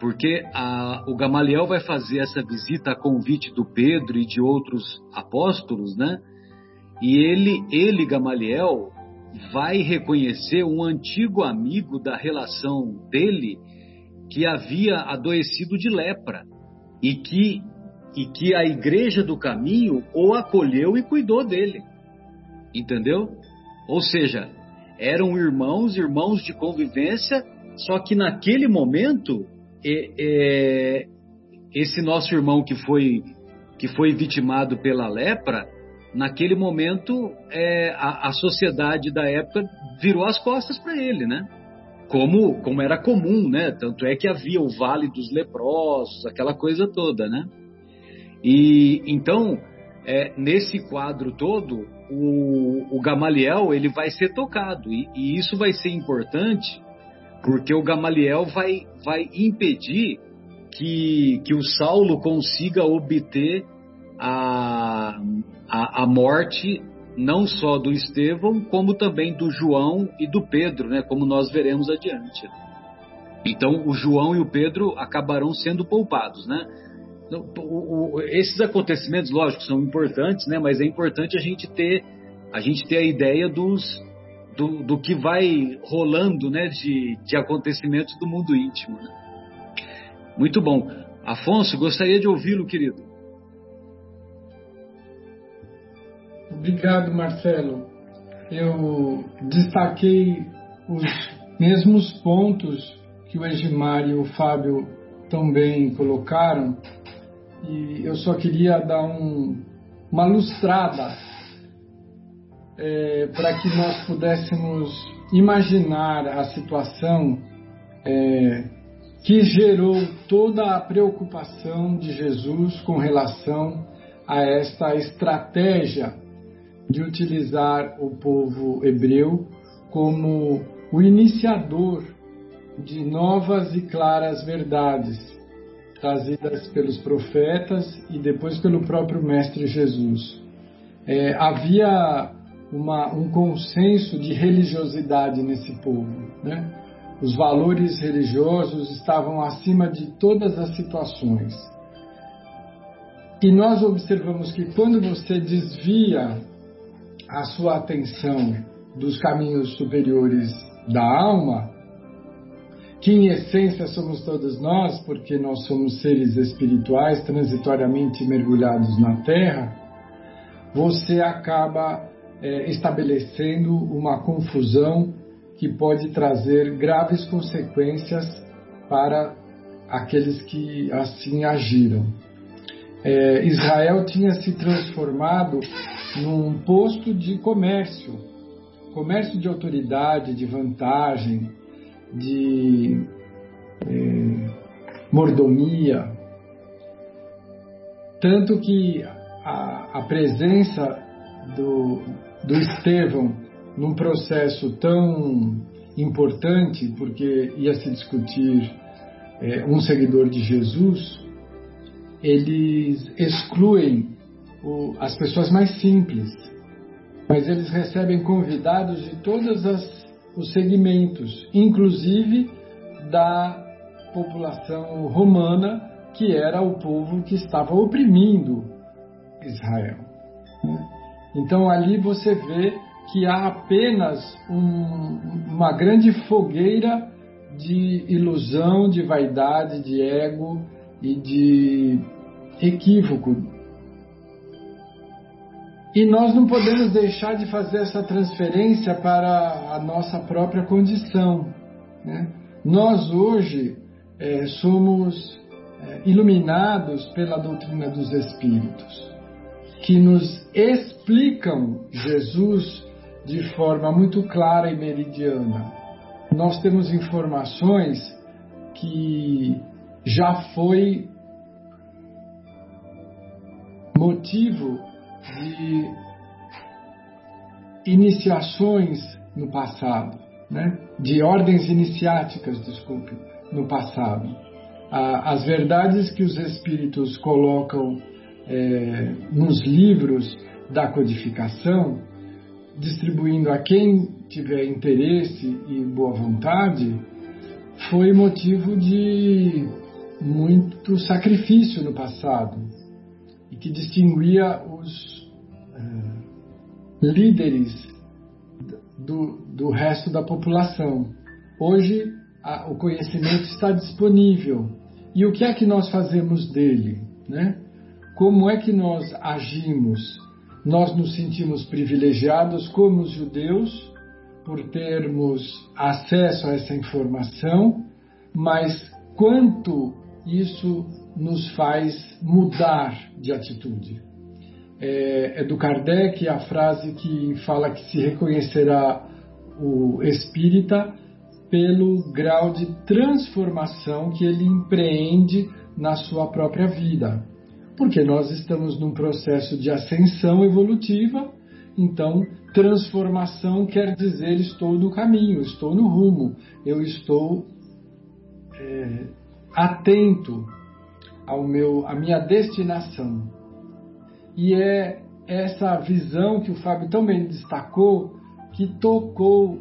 Porque a, o Gamaliel vai fazer essa visita a convite do Pedro e de outros apóstolos, né? E ele, ele Gamaliel, vai reconhecer um antigo amigo da relação dele que havia adoecido de lepra e que, e que a igreja do caminho o acolheu e cuidou dele. Entendeu? Ou seja, eram irmãos, irmãos de convivência, só que naquele momento, é, é, esse nosso irmão que foi, que foi vitimado pela lepra, naquele momento é, a, a, sociedade da época virou as costas para ele, né? Como, como era comum, né? Tanto é que havia o Vale dos Leprosos, aquela coisa toda, né? E então, é, nesse quadro todo, o, o, Gamaliel ele vai ser tocado e, e, isso vai ser importante porque o Gamaliel vai, vai impedir que, que o Saulo consiga obter a, a, a morte não só do Estevão, como também do João e do Pedro, né, como nós veremos adiante. Então, o João e o Pedro acabarão sendo poupados, né? O, o, esses acontecimentos, lógico, são importantes, né? Mas é importante a gente ter a gente ter a ideia dos do, do que vai rolando, né? De, de acontecimentos do mundo íntimo. Né? Muito bom, Afonso, gostaria de ouvi-lo, querido. Obrigado, Marcelo. Eu destaquei os mesmos pontos que o Egimar e o Fábio também colocaram e eu só queria dar um, uma lustrada é, para que nós pudéssemos imaginar a situação é, que gerou toda a preocupação de Jesus com relação a esta estratégia de utilizar o povo hebreu como o iniciador de novas e claras verdades trazidas pelos profetas e depois pelo próprio Mestre Jesus. É, havia uma, um consenso de religiosidade nesse povo. Né? Os valores religiosos estavam acima de todas as situações. E nós observamos que quando você desvia a sua atenção dos caminhos superiores da alma, que em essência somos todos nós, porque nós somos seres espirituais transitoriamente mergulhados na Terra, você acaba é, estabelecendo uma confusão que pode trazer graves consequências para aqueles que assim agiram. É, Israel tinha se transformado num posto de comércio, comércio de autoridade, de vantagem, de é, mordomia. Tanto que a, a presença do, do Estevão num processo tão importante, porque ia se discutir é, um seguidor de Jesus, eles excluem o, as pessoas mais simples, mas eles recebem convidados de todos os segmentos, inclusive da população romana, que era o povo que estava oprimindo Israel. Então ali você vê que há apenas um, uma grande fogueira de ilusão, de vaidade, de ego e de equívoco e nós não podemos deixar de fazer essa transferência para a nossa própria condição. Né? Nós hoje é, somos é, iluminados pela doutrina dos Espíritos, que nos explicam Jesus de forma muito clara e meridiana. Nós temos informações que já foi motivo de iniciações no passado, né? de ordens iniciáticas, desculpe, no passado. As verdades que os espíritos colocam é, nos livros da codificação, distribuindo a quem tiver interesse e boa vontade, foi motivo de muito sacrifício no passado e que distinguia os líderes do, do resto da população. Hoje a, o conhecimento está disponível. E o que é que nós fazemos dele? Né? Como é que nós agimos? Nós nos sentimos privilegiados como os judeus por termos acesso a essa informação, mas quanto isso nos faz mudar de atitude? É, é do Kardec a frase que fala que se reconhecerá o espírita pelo grau de transformação que ele empreende na sua própria vida. Porque nós estamos num processo de ascensão evolutiva, então transformação quer dizer estou no caminho, estou no rumo, eu estou é, atento ao meu, à minha destinação. E é essa visão que o Fábio também destacou que tocou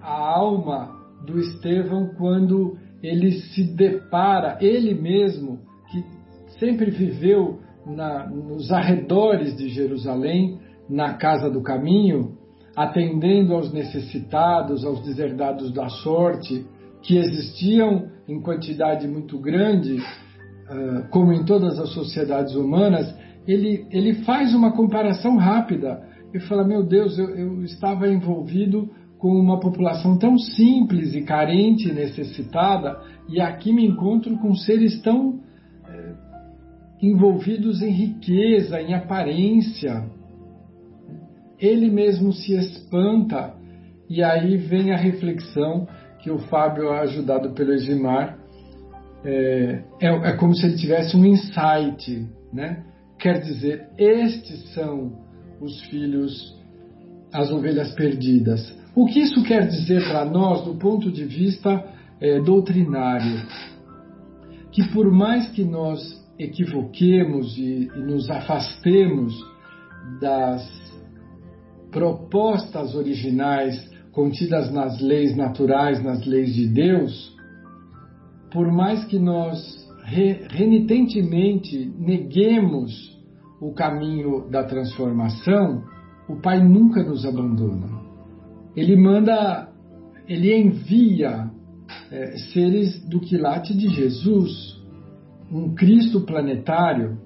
a alma do Estevão quando ele se depara, ele mesmo, que sempre viveu na, nos arredores de Jerusalém, na casa do caminho, atendendo aos necessitados, aos deserdados da sorte, que existiam em quantidade muito grande, uh, como em todas as sociedades humanas, ele, ele faz uma comparação rápida e fala: Meu Deus, eu, eu estava envolvido com uma população tão simples e carente necessitada, e aqui me encontro com seres tão é, envolvidos em riqueza, em aparência. Ele mesmo se espanta, e aí vem a reflexão que o Fábio, ajudado pelo Egimar, é, é, é como se ele tivesse um insight, né? Quer dizer, estes são os filhos, as ovelhas perdidas. O que isso quer dizer para nós do ponto de vista é, doutrinário? Que por mais que nós equivoquemos e, e nos afastemos das propostas originais contidas nas leis naturais, nas leis de Deus, por mais que nós renitentemente neguemos o caminho da transformação, o Pai nunca nos abandona ele manda, ele envia é, seres do quilate de Jesus, um Cristo planetário.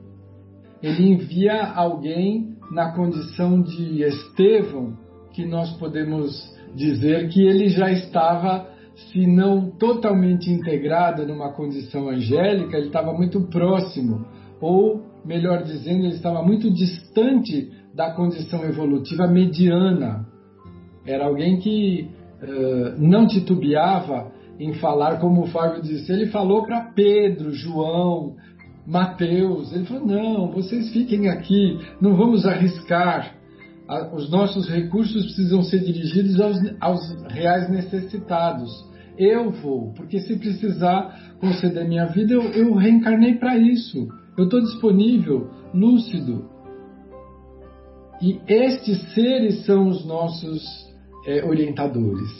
Ele envia alguém na condição de Estevão, que nós podemos dizer que ele já estava, se não totalmente integrado numa condição angélica, ele estava muito próximo, ou melhor dizendo, ele estava muito distante da condição evolutiva mediana era alguém que uh, não titubeava em falar, como o Fábio disse. Ele falou para Pedro, João, Mateus. Ele falou: não, vocês fiquem aqui, não vamos arriscar. Os nossos recursos precisam ser dirigidos aos, aos reais necessitados. Eu vou, porque se precisar conceder minha vida, eu, eu reencarnei para isso. Eu estou disponível, lúcido. E estes seres são os nossos é, orientadores.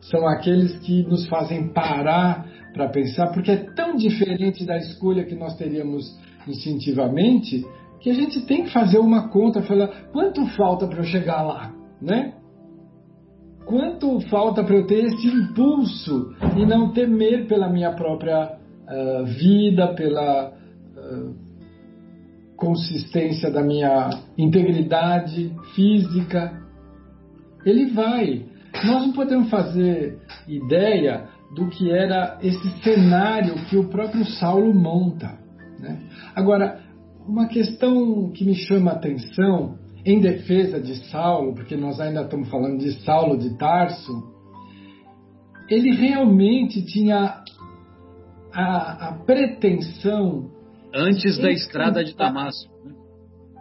São aqueles que nos fazem parar para pensar, porque é tão diferente da escolha que nós teríamos instintivamente, que a gente tem que fazer uma conta, falar quanto falta para eu chegar lá, né? Quanto falta para eu ter esse impulso e não temer pela minha própria uh, vida, pela uh, consistência da minha integridade física, ele vai. Nós não podemos fazer ideia do que era esse cenário que o próprio Saulo monta. Né? Agora, uma questão que me chama a atenção em defesa de Saulo, porque nós ainda estamos falando de Saulo de Tarso, ele realmente tinha a, a pretensão. Antes da estrada de Damasco. Né?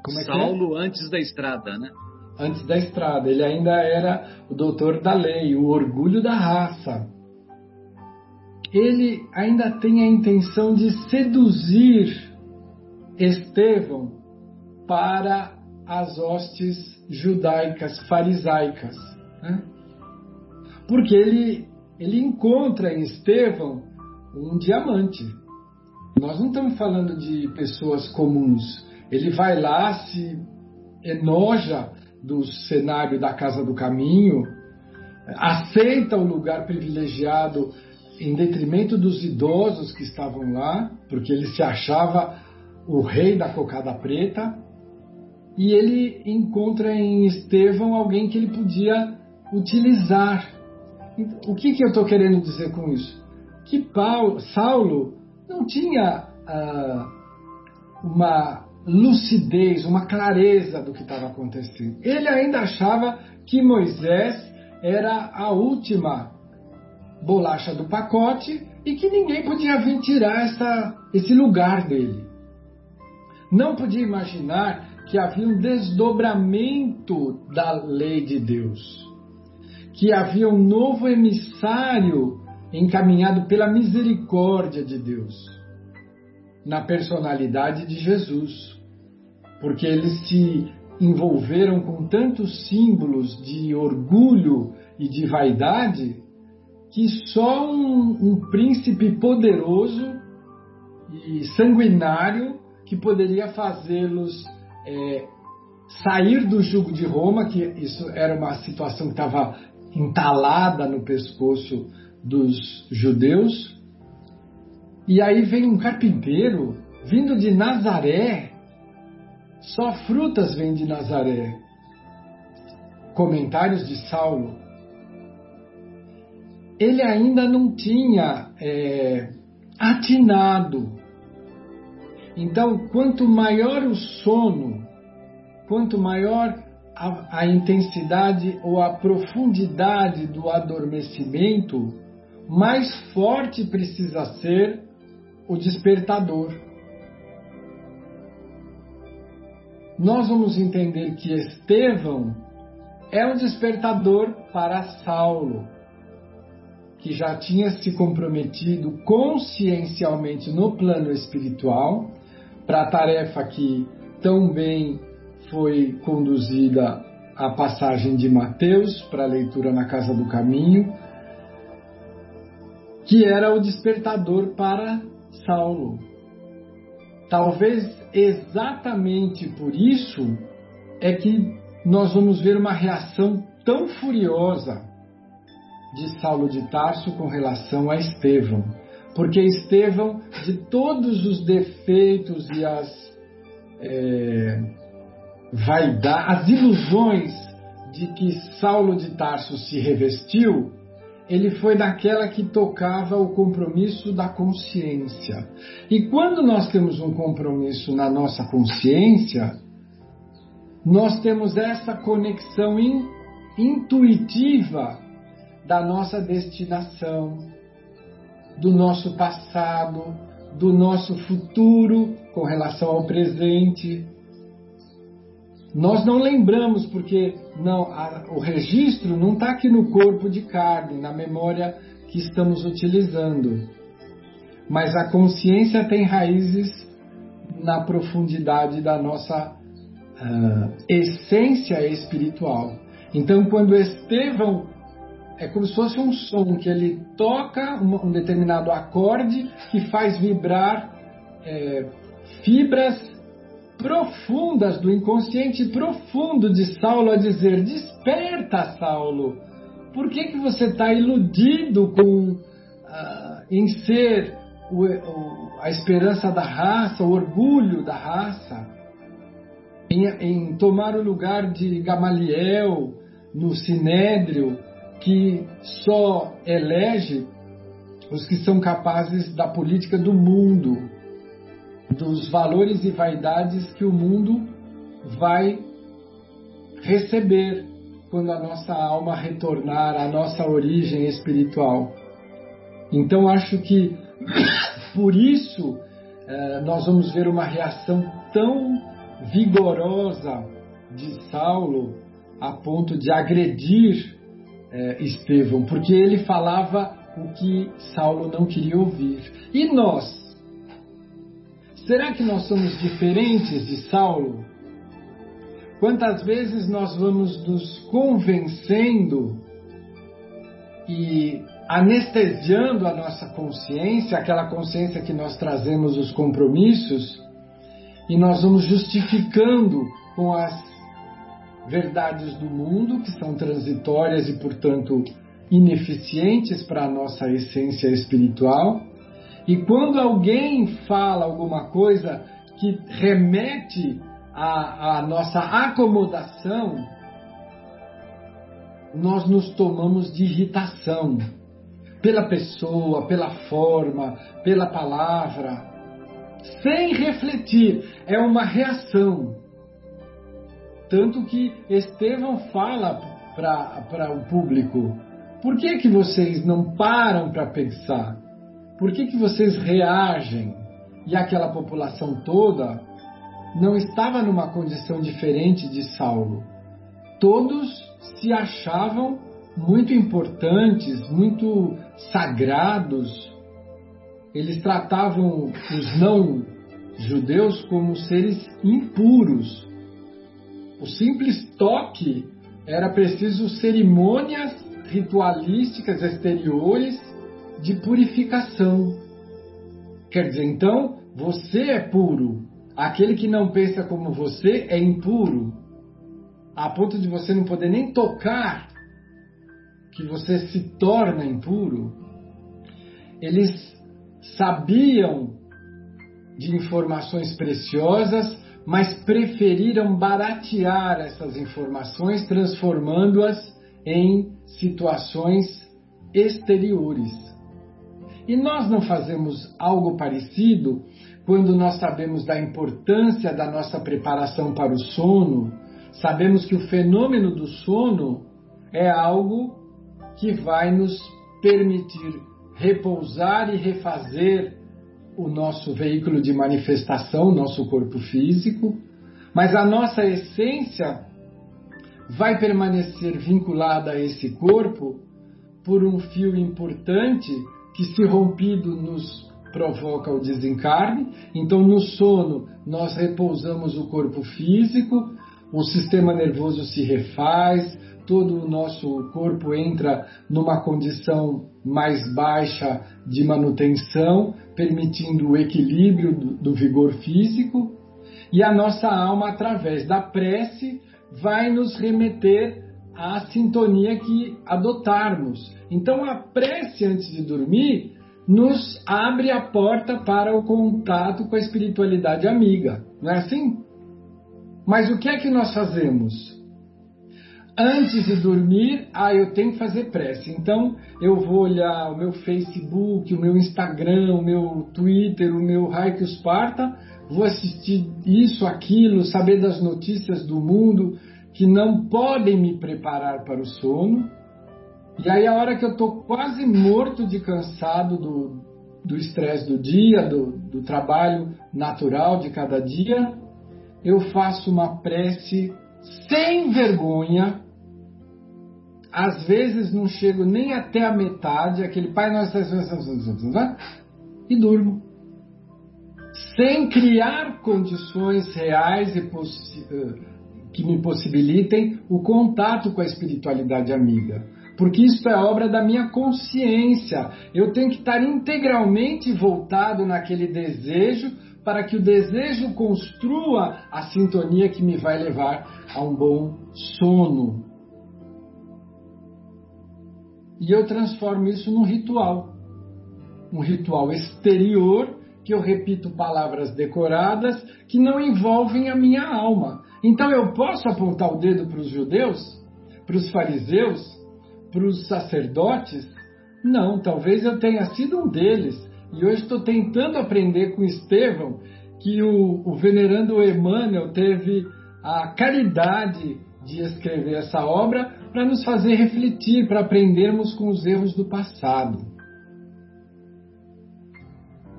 É, é Saulo é? antes da estrada, né? antes da estrada. Ele ainda era o doutor da lei, o orgulho da raça. Ele ainda tem a intenção de seduzir Estevão para as hostes judaicas, farisaicas. Né? Porque ele, ele encontra em Estevão um diamante. Nós não estamos falando de pessoas comuns. Ele vai lá, se enoja do cenário da Casa do Caminho, aceita o lugar privilegiado em detrimento dos idosos que estavam lá, porque ele se achava o rei da cocada preta, e ele encontra em Estevão alguém que ele podia utilizar. O que, que eu estou querendo dizer com isso? Que Paulo, Saulo não tinha ah, uma lucidez, uma clareza do que estava acontecendo. Ele ainda achava que Moisés era a última bolacha do pacote e que ninguém podia vir tirar essa, esse lugar dele. Não podia imaginar que havia um desdobramento da lei de Deus, que havia um novo emissário encaminhado pela misericórdia de Deus, na personalidade de Jesus, porque eles se envolveram com tantos símbolos de orgulho e de vaidade que só um, um príncipe poderoso e sanguinário que poderia fazê-los é, sair do jugo de Roma, que isso era uma situação que estava entalada no pescoço dos judeus. E aí vem um carpinteiro vindo de Nazaré, só frutas vêm de Nazaré. Comentários de Saulo. Ele ainda não tinha é, atinado então, quanto maior o sono, quanto maior a, a intensidade ou a profundidade do adormecimento, mais forte precisa ser o despertador. Nós vamos entender que Estevão é um despertador para Saulo, que já tinha se comprometido consciencialmente no plano espiritual para a tarefa que tão bem foi conduzida a passagem de Mateus para a leitura na Casa do Caminho, que era o despertador para Saulo. Talvez exatamente por isso é que nós vamos ver uma reação tão furiosa de Saulo de Tarso com relação a Estevão. Porque Estevão, de todos os defeitos e as é, vaidades, as ilusões de que Saulo de Tarso se revestiu, ele foi daquela que tocava o compromisso da consciência. E quando nós temos um compromisso na nossa consciência, nós temos essa conexão in, intuitiva da nossa destinação, do nosso passado, do nosso futuro com relação ao presente. Nós não lembramos porque não, a, o registro não está aqui no corpo de carne, na memória que estamos utilizando. Mas a consciência tem raízes na profundidade da nossa uh, essência espiritual. Então, quando Estevão é como se fosse um som que ele toca um, um determinado acorde que faz vibrar é, fibras profundas do inconsciente profundo de Saulo a dizer: Desperta, Saulo! Por que, que você está iludido com uh, em ser o, o, a esperança da raça, o orgulho da raça, em, em tomar o lugar de Gamaliel no Sinédrio? Que só elege os que são capazes da política do mundo, dos valores e vaidades que o mundo vai receber quando a nossa alma retornar à nossa origem espiritual. Então acho que [coughs] por isso eh, nós vamos ver uma reação tão vigorosa de Saulo a ponto de agredir é, Estevão, porque ele falava o que Saulo não queria ouvir. E nós? Será que nós somos diferentes de Saulo? Quantas vezes nós vamos nos convencendo e anestesiando a nossa consciência, aquela consciência que nós trazemos os compromissos, e nós vamos justificando com as verdades do mundo que são transitórias e, portanto, ineficientes para a nossa essência espiritual. E quando alguém fala alguma coisa que remete à, à nossa acomodação, nós nos tomamos de irritação pela pessoa, pela forma, pela palavra, sem refletir. É uma reação. Tanto que Estevão fala para o público: por que, que vocês não param para pensar? Por que, que vocês reagem? E aquela população toda não estava numa condição diferente de Saulo. Todos se achavam muito importantes, muito sagrados. Eles tratavam os não judeus como seres impuros. O simples toque era preciso cerimônias ritualísticas exteriores de purificação. Quer dizer, então, você é puro. Aquele que não pensa como você é impuro. A ponto de você não poder nem tocar que você se torna impuro, eles sabiam de informações preciosas, mas preferiram baratear essas informações, transformando-as em situações exteriores. E nós não fazemos algo parecido quando nós sabemos da importância da nossa preparação para o sono, sabemos que o fenômeno do sono é algo que vai nos permitir repousar e refazer o nosso veículo de manifestação, nosso corpo físico, mas a nossa essência vai permanecer vinculada a esse corpo por um fio importante que, se rompido, nos provoca o desencarne. Então, no sono, nós repousamos o corpo físico, o sistema nervoso se refaz, todo o nosso corpo entra numa condição mais baixa de manutenção, permitindo o equilíbrio do, do vigor físico, e a nossa alma, através da prece, vai nos remeter à sintonia que adotarmos. Então, a prece antes de dormir nos abre a porta para o contato com a espiritualidade amiga, não é assim? Mas o que é que nós fazemos? Antes de dormir, ah, eu tenho que fazer prece. Então eu vou olhar o meu Facebook, o meu Instagram, o meu Twitter, o meu Raik Sparta, vou assistir isso, aquilo, saber das notícias do mundo que não podem me preparar para o sono. E aí a hora que eu estou quase morto de cansado do do estresse do dia, do, do trabalho natural de cada dia, eu faço uma prece sem vergonha, às vezes não chego nem até a metade, aquele Pai Nosso e durmo. Sem criar condições reais eh, que me possibilitem o contato com a espiritualidade amiga. Porque isso é obra da minha consciência. Eu tenho que estar integralmente voltado naquele desejo para que o desejo construa a sintonia que me vai levar a um bom sono. E eu transformo isso num ritual. Um ritual exterior, que eu repito palavras decoradas, que não envolvem a minha alma. Então eu posso apontar o dedo para os judeus, para os fariseus, para os sacerdotes? Não, talvez eu tenha sido um deles. E hoje estou tentando aprender com Estevão que o, o venerando Emmanuel teve a caridade de escrever essa obra para nos fazer refletir, para aprendermos com os erros do passado.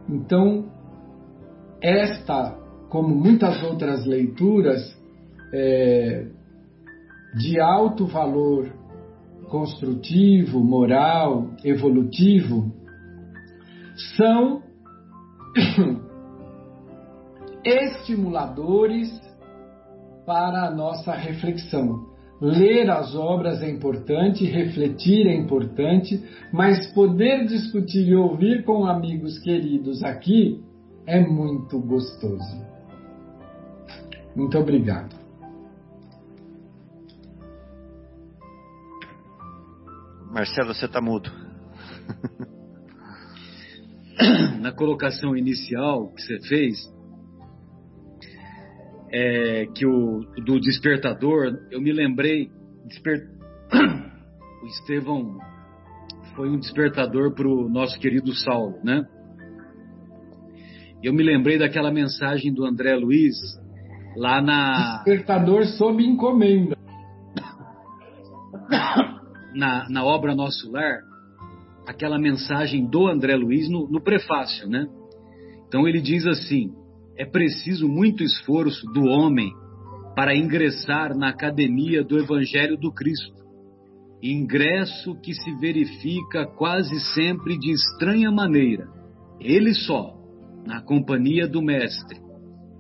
Então, esta, como muitas outras leituras, é, de alto valor construtivo, moral, evolutivo, são [coughs] estimuladores para a nossa reflexão. Ler as obras é importante, refletir é importante, mas poder discutir e ouvir com amigos queridos aqui é muito gostoso. Muito obrigado. Marcelo, você está mudo. [laughs] Na colocação inicial que você fez, é, que o do despertador, eu me lembrei, desper... [coughs] o Estevão foi um despertador para o nosso querido Saulo, né? Eu me lembrei daquela mensagem do André Luiz lá na. Despertador sob encomenda. [coughs] Na, na obra Nosso Lar, aquela mensagem do André Luiz no, no prefácio, né? Então ele diz assim: é preciso muito esforço do homem para ingressar na academia do Evangelho do Cristo. Ingresso que se verifica quase sempre de estranha maneira, ele só, na companhia do Mestre,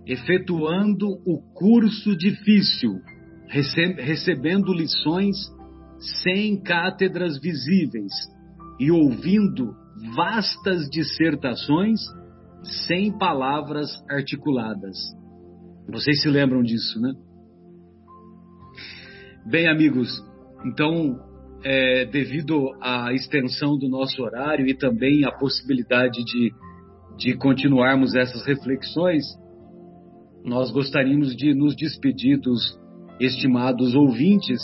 efetuando o curso difícil, recebendo lições sem cátedras visíveis e ouvindo vastas dissertações sem palavras articuladas. Vocês se lembram disso, né? Bem, amigos, então, é, devido à extensão do nosso horário e também à possibilidade de, de continuarmos essas reflexões, nós gostaríamos de nos despedir dos estimados ouvintes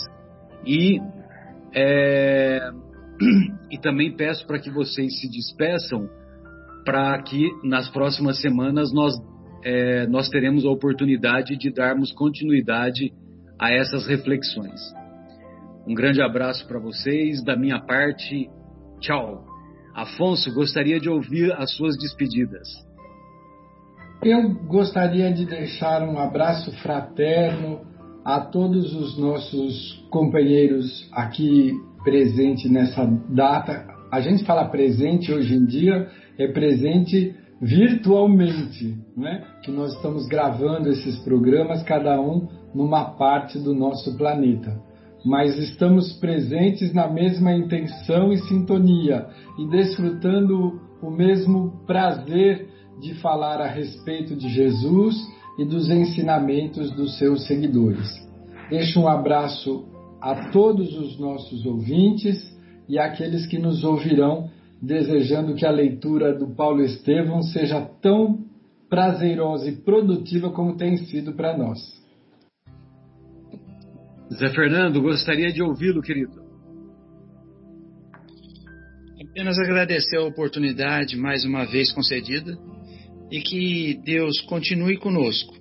e, é, e também peço para que vocês se despeçam para que nas próximas semanas nós, é, nós teremos a oportunidade de darmos continuidade a essas reflexões. Um grande abraço para vocês, da minha parte, tchau. Afonso, gostaria de ouvir as suas despedidas. Eu gostaria de deixar um abraço fraterno a todos os nossos companheiros aqui presentes nessa data. A gente fala presente hoje em dia, é presente virtualmente, né? que nós estamos gravando esses programas, cada um numa parte do nosso planeta. Mas estamos presentes na mesma intenção e sintonia e desfrutando o mesmo prazer de falar a respeito de Jesus e dos ensinamentos dos seus seguidores. Deixo um abraço a todos os nossos ouvintes e àqueles que nos ouvirão, desejando que a leitura do Paulo Estevão seja tão prazerosa e produtiva como tem sido para nós. Zé Fernando, gostaria de ouvi-lo, querido. Apenas agradecer a oportunidade mais uma vez concedida e que Deus continue conosco,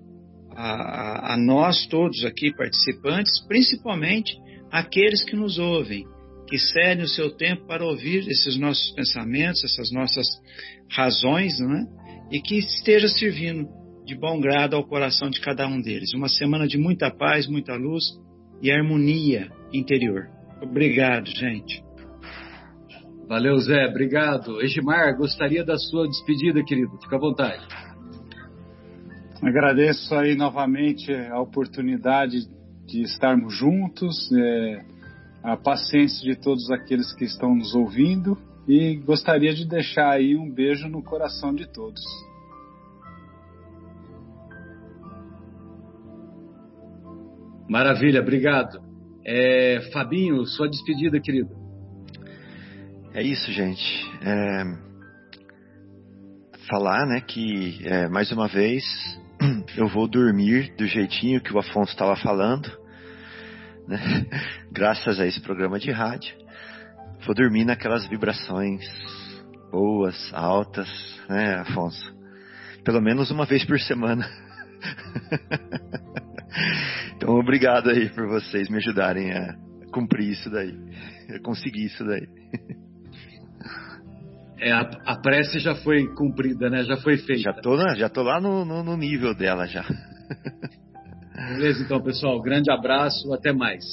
a, a, nós todos aqui participantes, principalmente aqueles que nos ouvem, que cedem o seu tempo para ouvir esses nossos pensamentos, essas nossas razões, né? e que esteja servindo de bom grado ao coração de cada um deles. Uma semana de muita paz, muita luz e harmonia interior. Obrigado, gente. Valeu, Zé. Obrigado. Egimar, gostaria da sua despedida, querido. Fica à vontade. Agradeço aí novamente a oportunidade de estarmos juntos, é, a paciência de todos aqueles que estão nos ouvindo e gostaria de deixar aí um beijo no coração de todos. Maravilha, obrigado. É, Fabinho, sua despedida, querido. É isso, gente. É... Falar, né, que é, mais uma vez eu vou dormir do jeitinho que o Afonso estava falando, né? [laughs] graças a esse programa de rádio. Vou dormir naquelas vibrações boas, altas, né, Afonso? Pelo menos uma vez por semana. [laughs] então, obrigado aí por vocês me ajudarem a cumprir isso daí, a conseguir isso daí. [laughs] É, a, a, prece já foi cumprida, né? Já foi feita. Já tô, já tô lá no, no, no nível dela já. Beleza, então, pessoal. Grande abraço, até mais.